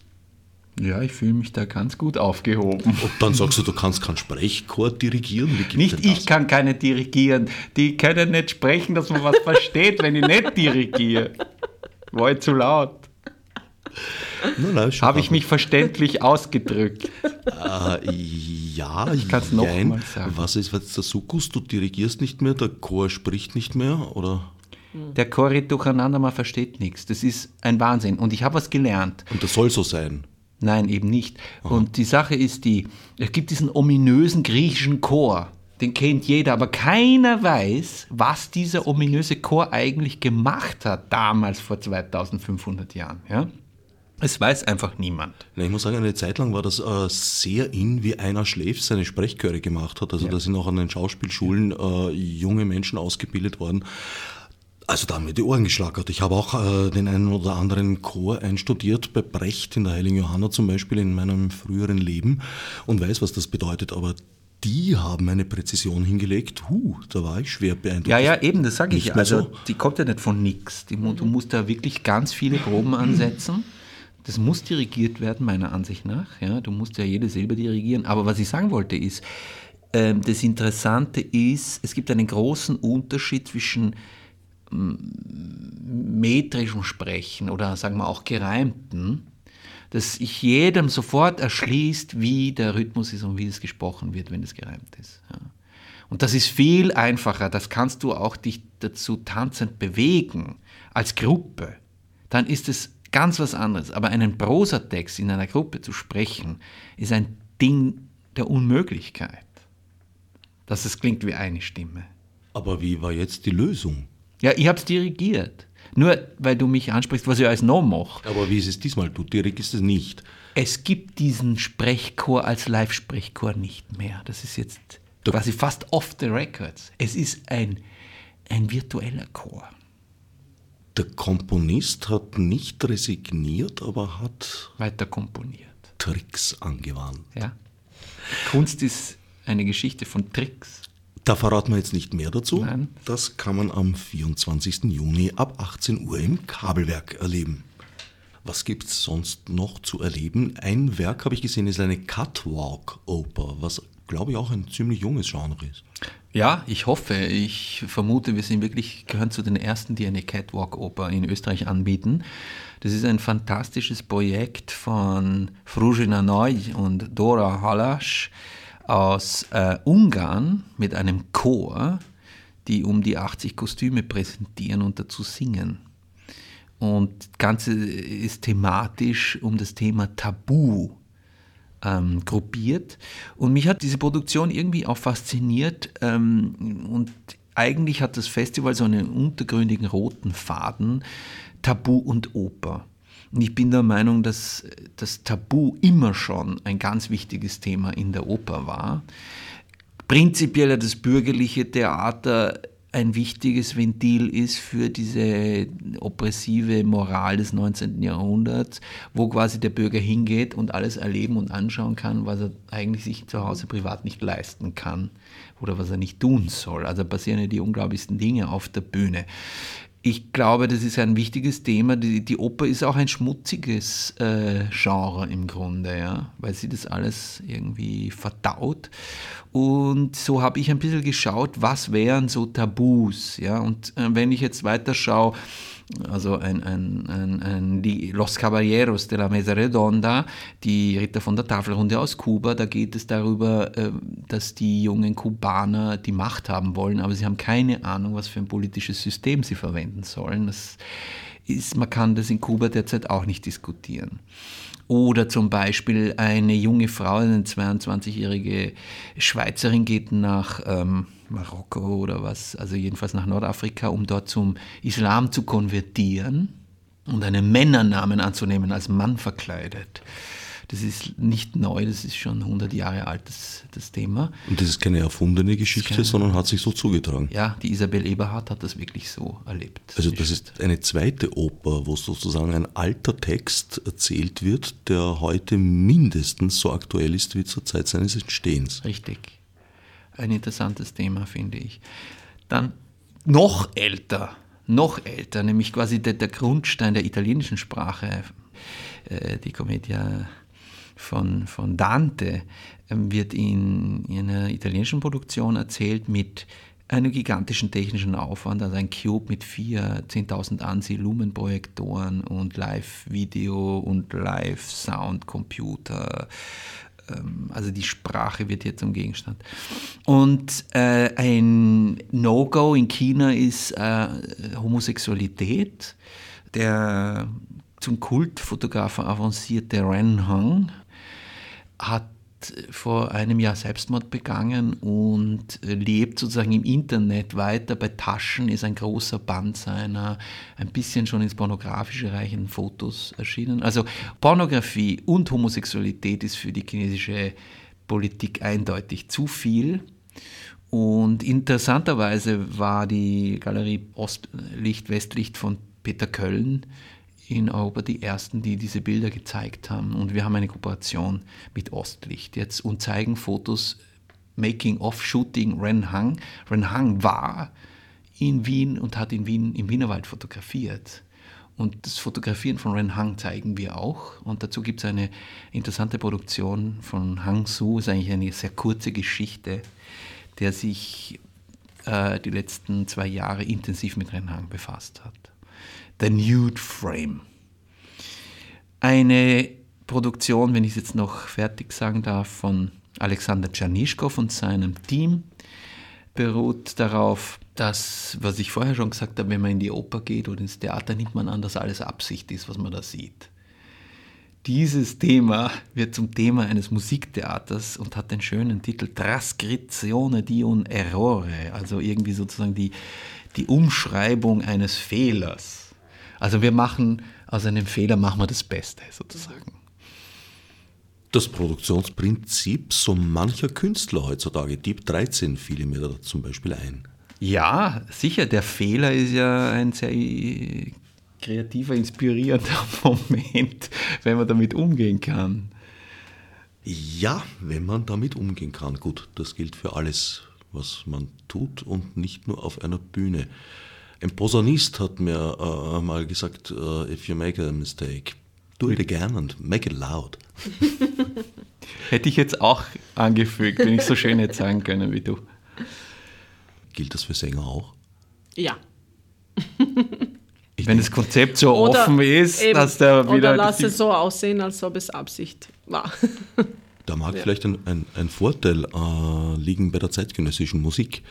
Ja, ich fühle mich da ganz gut aufgehoben. Und dann sagst du, du kannst keinen Sprechchor dirigieren? nicht ich kann keine dirigieren. Die können nicht sprechen, dass man was versteht, wenn ich nicht dirigiere. War zu laut? Habe ich mich verständlich ausgedrückt? Äh, ja, ich kann es nochmal sagen. Was ist jetzt der Sukkus? Du dirigierst nicht mehr, der Chor spricht nicht mehr, oder? Der Chor redet durcheinander, man versteht nichts. Das ist ein Wahnsinn. Und ich habe was gelernt. Und das soll so sein. Nein, eben nicht. Aha. Und die Sache ist die, es gibt diesen ominösen griechischen Chor. Den kennt jeder, aber keiner weiß, was dieser ominöse Chor eigentlich gemacht hat, damals vor 2500 Jahren. Ja? Es weiß einfach niemand. Ich muss sagen, eine Zeit lang war das äh, sehr in, wie einer schläft seine Sprechchöre gemacht hat. Also ja. da sind auch an den Schauspielschulen äh, junge Menschen ausgebildet worden. Also da haben mir die Ohren geschlagert. Ich habe auch äh, den einen oder anderen Chor einstudiert, bei Brecht in der Heiligen Johanna zum Beispiel in meinem früheren Leben und weiß, was das bedeutet. Aber die haben eine Präzision hingelegt. Huh, da war ich schwer beeindruckt. Ja, ja, eben, das sage ich. Also so. die kommt ja nicht von nichts. Du musst da wirklich ganz viele Proben ansetzen. Das muss dirigiert werden, meiner Ansicht nach. Ja, du musst ja jede Silbe dirigieren. Aber was ich sagen wollte ist, äh, das Interessante ist, es gibt einen großen Unterschied zwischen metrischem Sprechen oder sagen wir auch gereimten, dass sich jedem sofort erschließt, wie der Rhythmus ist und wie es gesprochen wird, wenn es gereimt ist. Ja. Und das ist viel einfacher, das kannst du auch dich dazu tanzend bewegen, als Gruppe. Dann ist es ganz was anderes. Aber einen Prosatext in einer Gruppe zu sprechen, ist ein Ding der Unmöglichkeit. Dass es klingt wie eine Stimme. Aber wie war jetzt die Lösung? Ja, ich habe es dirigiert. Nur weil du mich ansprichst, was ich als noch mache. Aber wie ist es diesmal? Du dirigierst es nicht. Es gibt diesen Sprechchor als Live-Sprechchor nicht mehr. Das ist jetzt du quasi fast off the records. Es ist ein, ein virtueller Chor. Der Komponist hat nicht resigniert, aber hat weiter komponiert. Tricks angewandt. Ja. Kunst ist eine Geschichte von Tricks. Da verraten wir jetzt nicht mehr dazu. Nein. Das kann man am 24. Juni ab 18 Uhr im Kabelwerk erleben. Was gibt es sonst noch zu erleben? Ein Werk habe ich gesehen, ist eine Catwalk-Oper, was glaube ich auch ein ziemlich junges Genre ist. Ja, ich hoffe. Ich vermute, wir sind wirklich, gehören zu den ersten, die eine Catwalk-Oper in Österreich anbieten. Das ist ein fantastisches Projekt von Fruzina Neu und Dora Halasch aus äh, Ungarn mit einem Chor, die um die 80 Kostüme präsentieren und dazu singen. Und das Ganze ist thematisch um das Thema Tabu ähm, gruppiert. Und mich hat diese Produktion irgendwie auch fasziniert. Ähm, und eigentlich hat das Festival so einen untergründigen roten Faden, Tabu und Oper. Und ich bin der Meinung, dass das Tabu immer schon ein ganz wichtiges Thema in der Oper war. Prinzipiell das bürgerliche Theater ein wichtiges Ventil ist für diese oppressive Moral des 19. Jahrhunderts, wo quasi der Bürger hingeht und alles erleben und anschauen kann, was er eigentlich sich zu Hause privat nicht leisten kann oder was er nicht tun soll. Also passieren ja die unglaublichsten Dinge auf der Bühne ich glaube, das ist ein wichtiges Thema. Die, die Oper ist auch ein schmutziges äh, Genre im Grunde, ja, weil sie das alles irgendwie verdaut. Und so habe ich ein bisschen geschaut, was wären so Tabus, ja. Und äh, wenn ich jetzt weiter schaue, also ein, ein, ein, ein, die Los Caballeros de la Mesa Redonda, die Ritter von der Tafelrunde aus Kuba. Da geht es darüber, äh, dass die jungen Kubaner die Macht haben wollen, aber sie haben keine Ahnung, was für ein politisches System sie verwenden sollen. Das ist, man kann das in Kuba derzeit auch nicht diskutieren. Oder zum Beispiel eine junge Frau, eine 22-jährige Schweizerin geht nach ähm, Marokko oder was, also jedenfalls nach Nordafrika, um dort zum Islam zu konvertieren und einen Männernamen anzunehmen, als Mann verkleidet. Das ist nicht neu, das ist schon 100 Jahre alt, das, das Thema. Und das ist keine erfundene Geschichte, keine, sondern hat sich so zugetragen. Ja, die Isabel Eberhardt hat das wirklich so erlebt. Also das ist eine zweite Oper, wo sozusagen ein alter Text erzählt wird, der heute mindestens so aktuell ist wie zur Zeit seines Entstehens. Richtig. Ein interessantes Thema, finde ich. Dann noch älter, noch älter, nämlich quasi der, der Grundstein der italienischen Sprache, äh, die Commedia von, von Dante ähm, wird in, in einer italienischen Produktion erzählt mit einem gigantischen technischen Aufwand, also ein Cube mit vier 10.000 ANSI-Lumenprojektoren und Live-Video und Live-Sound-Computer. Ähm, also die Sprache wird hier zum Gegenstand. Und äh, ein No-Go in China ist äh, Homosexualität. Der zum Kultfotografen avancierte Ren Hong hat vor einem Jahr Selbstmord begangen und lebt sozusagen im Internet weiter. Bei Taschen ist ein großer Band seiner ein bisschen schon ins Pornografische reichenden Fotos erschienen. Also Pornografie und Homosexualität ist für die chinesische Politik eindeutig zu viel. Und interessanterweise war die Galerie Ostlicht-Westlicht von Peter Köln in Europa die ersten, die diese Bilder gezeigt haben. Und wir haben eine Kooperation mit Ostlicht jetzt und zeigen Fotos Making of Shooting Ren Hang. Ren Hang war in Wien und hat in Wien im Wienerwald fotografiert. Und das Fotografieren von Ren Hang zeigen wir auch. Und dazu gibt es eine interessante Produktion von Hang Su, ist eigentlich eine sehr kurze Geschichte, der sich äh, die letzten zwei Jahre intensiv mit Ren Hang befasst hat. The Nude Frame. Eine Produktion, wenn ich es jetzt noch fertig sagen darf, von Alexander Czernischkow und seinem Team, beruht darauf, dass, was ich vorher schon gesagt habe, wenn man in die Oper geht oder ins Theater, nimmt man an, dass alles Absicht ist, was man da sieht. Dieses Thema wird zum Thema eines Musiktheaters und hat den schönen Titel Trascrizione di un errore, also irgendwie sozusagen die, die Umschreibung eines Fehlers. Also wir machen aus einem Fehler machen wir das Beste sozusagen. Das Produktionsprinzip so mancher Künstler heutzutage, Deep 13 fiel mir da zum Beispiel ein. Ja, sicher, der Fehler ist ja ein sehr kreativer, inspirierender Moment, wenn man damit umgehen kann. Ja, wenn man damit umgehen kann. Gut, das gilt für alles, was man tut und nicht nur auf einer Bühne. Ein Posaunist hat mir äh, mal gesagt, uh, if you make a mistake, do it again and make it loud. Hätte ich jetzt auch angefügt, wenn ich so schön hätte sagen können wie du. Gilt das für Sänger auch? Ja. wenn das Konzept so oder offen ist, eben, dass der wieder. Oder lass es so aussehen, als ob es Absicht war. Da mag ja. vielleicht ein, ein, ein Vorteil äh, liegen bei der zeitgenössischen Musik.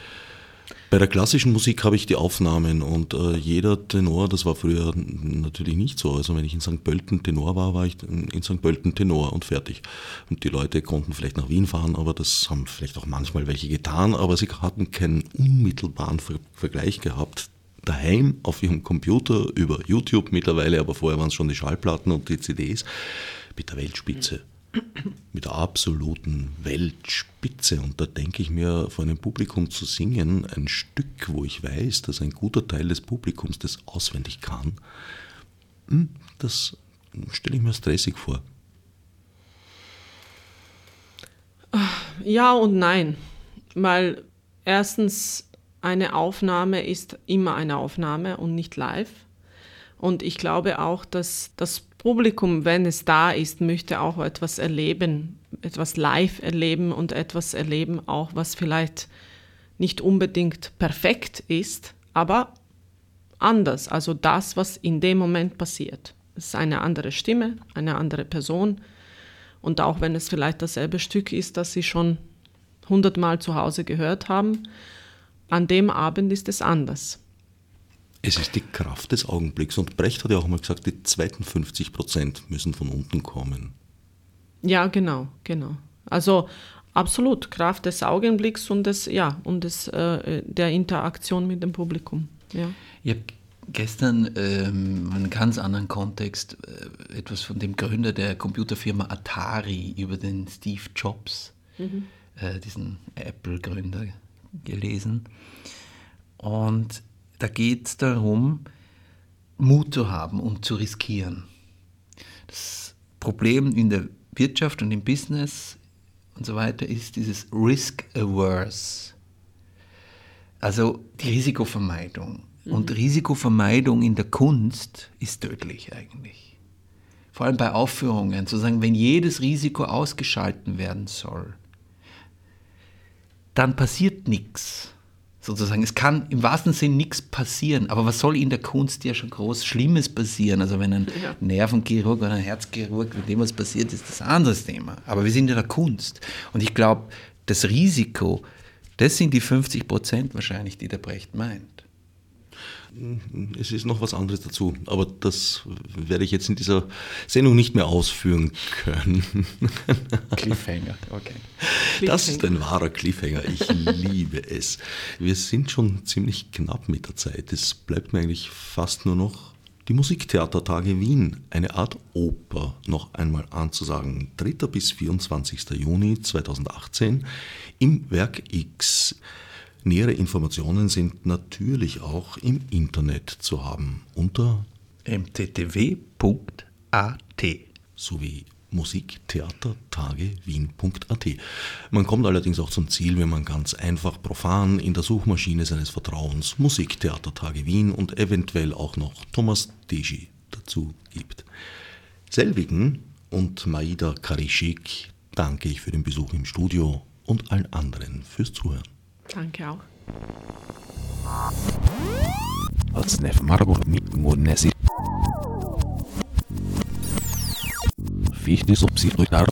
Bei der klassischen Musik habe ich die Aufnahmen und äh, jeder Tenor, das war früher natürlich nicht so. Also wenn ich in St. Pölten Tenor war, war ich in St. Pölten Tenor und fertig. Und die Leute konnten vielleicht nach Wien fahren, aber das haben vielleicht auch manchmal welche getan, aber sie hatten keinen unmittelbaren Ver Vergleich gehabt. Daheim auf ihrem Computer über YouTube mittlerweile, aber vorher waren es schon die Schallplatten und die CDs mit der Weltspitze. Mhm mit der absoluten Weltspitze. Und da denke ich mir, vor einem Publikum zu singen, ein Stück, wo ich weiß, dass ein guter Teil des Publikums das auswendig kann, hm, das stelle ich mir stressig vor. Ja und nein, weil erstens eine Aufnahme ist immer eine Aufnahme und nicht live. Und ich glaube auch, dass das Publikum, wenn es da ist, möchte auch etwas erleben, etwas live erleben und etwas erleben auch, was vielleicht nicht unbedingt perfekt ist, aber anders, also das, was in dem Moment passiert. Es ist eine andere Stimme, eine andere Person. Und auch wenn es vielleicht dasselbe Stück ist, das Sie schon hundertmal zu Hause gehört haben, an dem Abend ist es anders. Es ist die Kraft des Augenblicks. Und Brecht hat ja auch mal gesagt, die zweiten 50 Prozent müssen von unten kommen. Ja, genau, genau. Also absolut Kraft des Augenblicks und des, ja, und des, äh, der Interaktion mit dem Publikum. Ja. Ich habe gestern ähm, einen ganz anderen Kontext äh, etwas von dem Gründer der Computerfirma Atari über den Steve Jobs, mhm. äh, diesen Apple-Gründer, gelesen. Und da geht es darum, Mut zu haben und zu riskieren. Das Problem in der Wirtschaft und im Business und so weiter ist dieses Risk-Averse. Also die Risikovermeidung. Mhm. Und Risikovermeidung in der Kunst ist tödlich eigentlich. Vor allem bei Aufführungen, zu sagen, wenn jedes Risiko ausgeschalten werden soll, dann passiert nichts sozusagen. Es kann im wahrsten Sinn nichts passieren, aber was soll in der Kunst ja schon groß Schlimmes passieren? Also wenn ein ja. Nervenchirurg oder ein Herzchirurg, mit dem was passiert, ist das ein anderes Thema. Aber wir sind in der Kunst. Und ich glaube, das Risiko, das sind die 50 Prozent wahrscheinlich, die der Brecht meint. Es ist noch was anderes dazu, aber das werde ich jetzt in dieser Sendung nicht mehr ausführen können. Cliffhanger, okay. Das ist ein wahrer Cliffhanger. Ich liebe es. Wir sind schon ziemlich knapp mit der Zeit. Es bleibt mir eigentlich fast nur noch die Musiktheatertage Wien, eine Art Oper, noch einmal anzusagen. 3. bis 24. Juni 2018 im Werk X. Nähere Informationen sind natürlich auch im Internet zu haben unter mttw.at sowie musiktheatertagewien.at. Man kommt allerdings auch zum Ziel, wenn man ganz einfach profan in der Suchmaschine seines Vertrauens Musiktheatertage Wien und eventuell auch noch Thomas Deji dazu gibt. Selbigen und Maida Karischik danke ich für den Besuch im Studio und allen anderen fürs Zuhören. Danke auch. Mit Nesi. Fichte subsidiar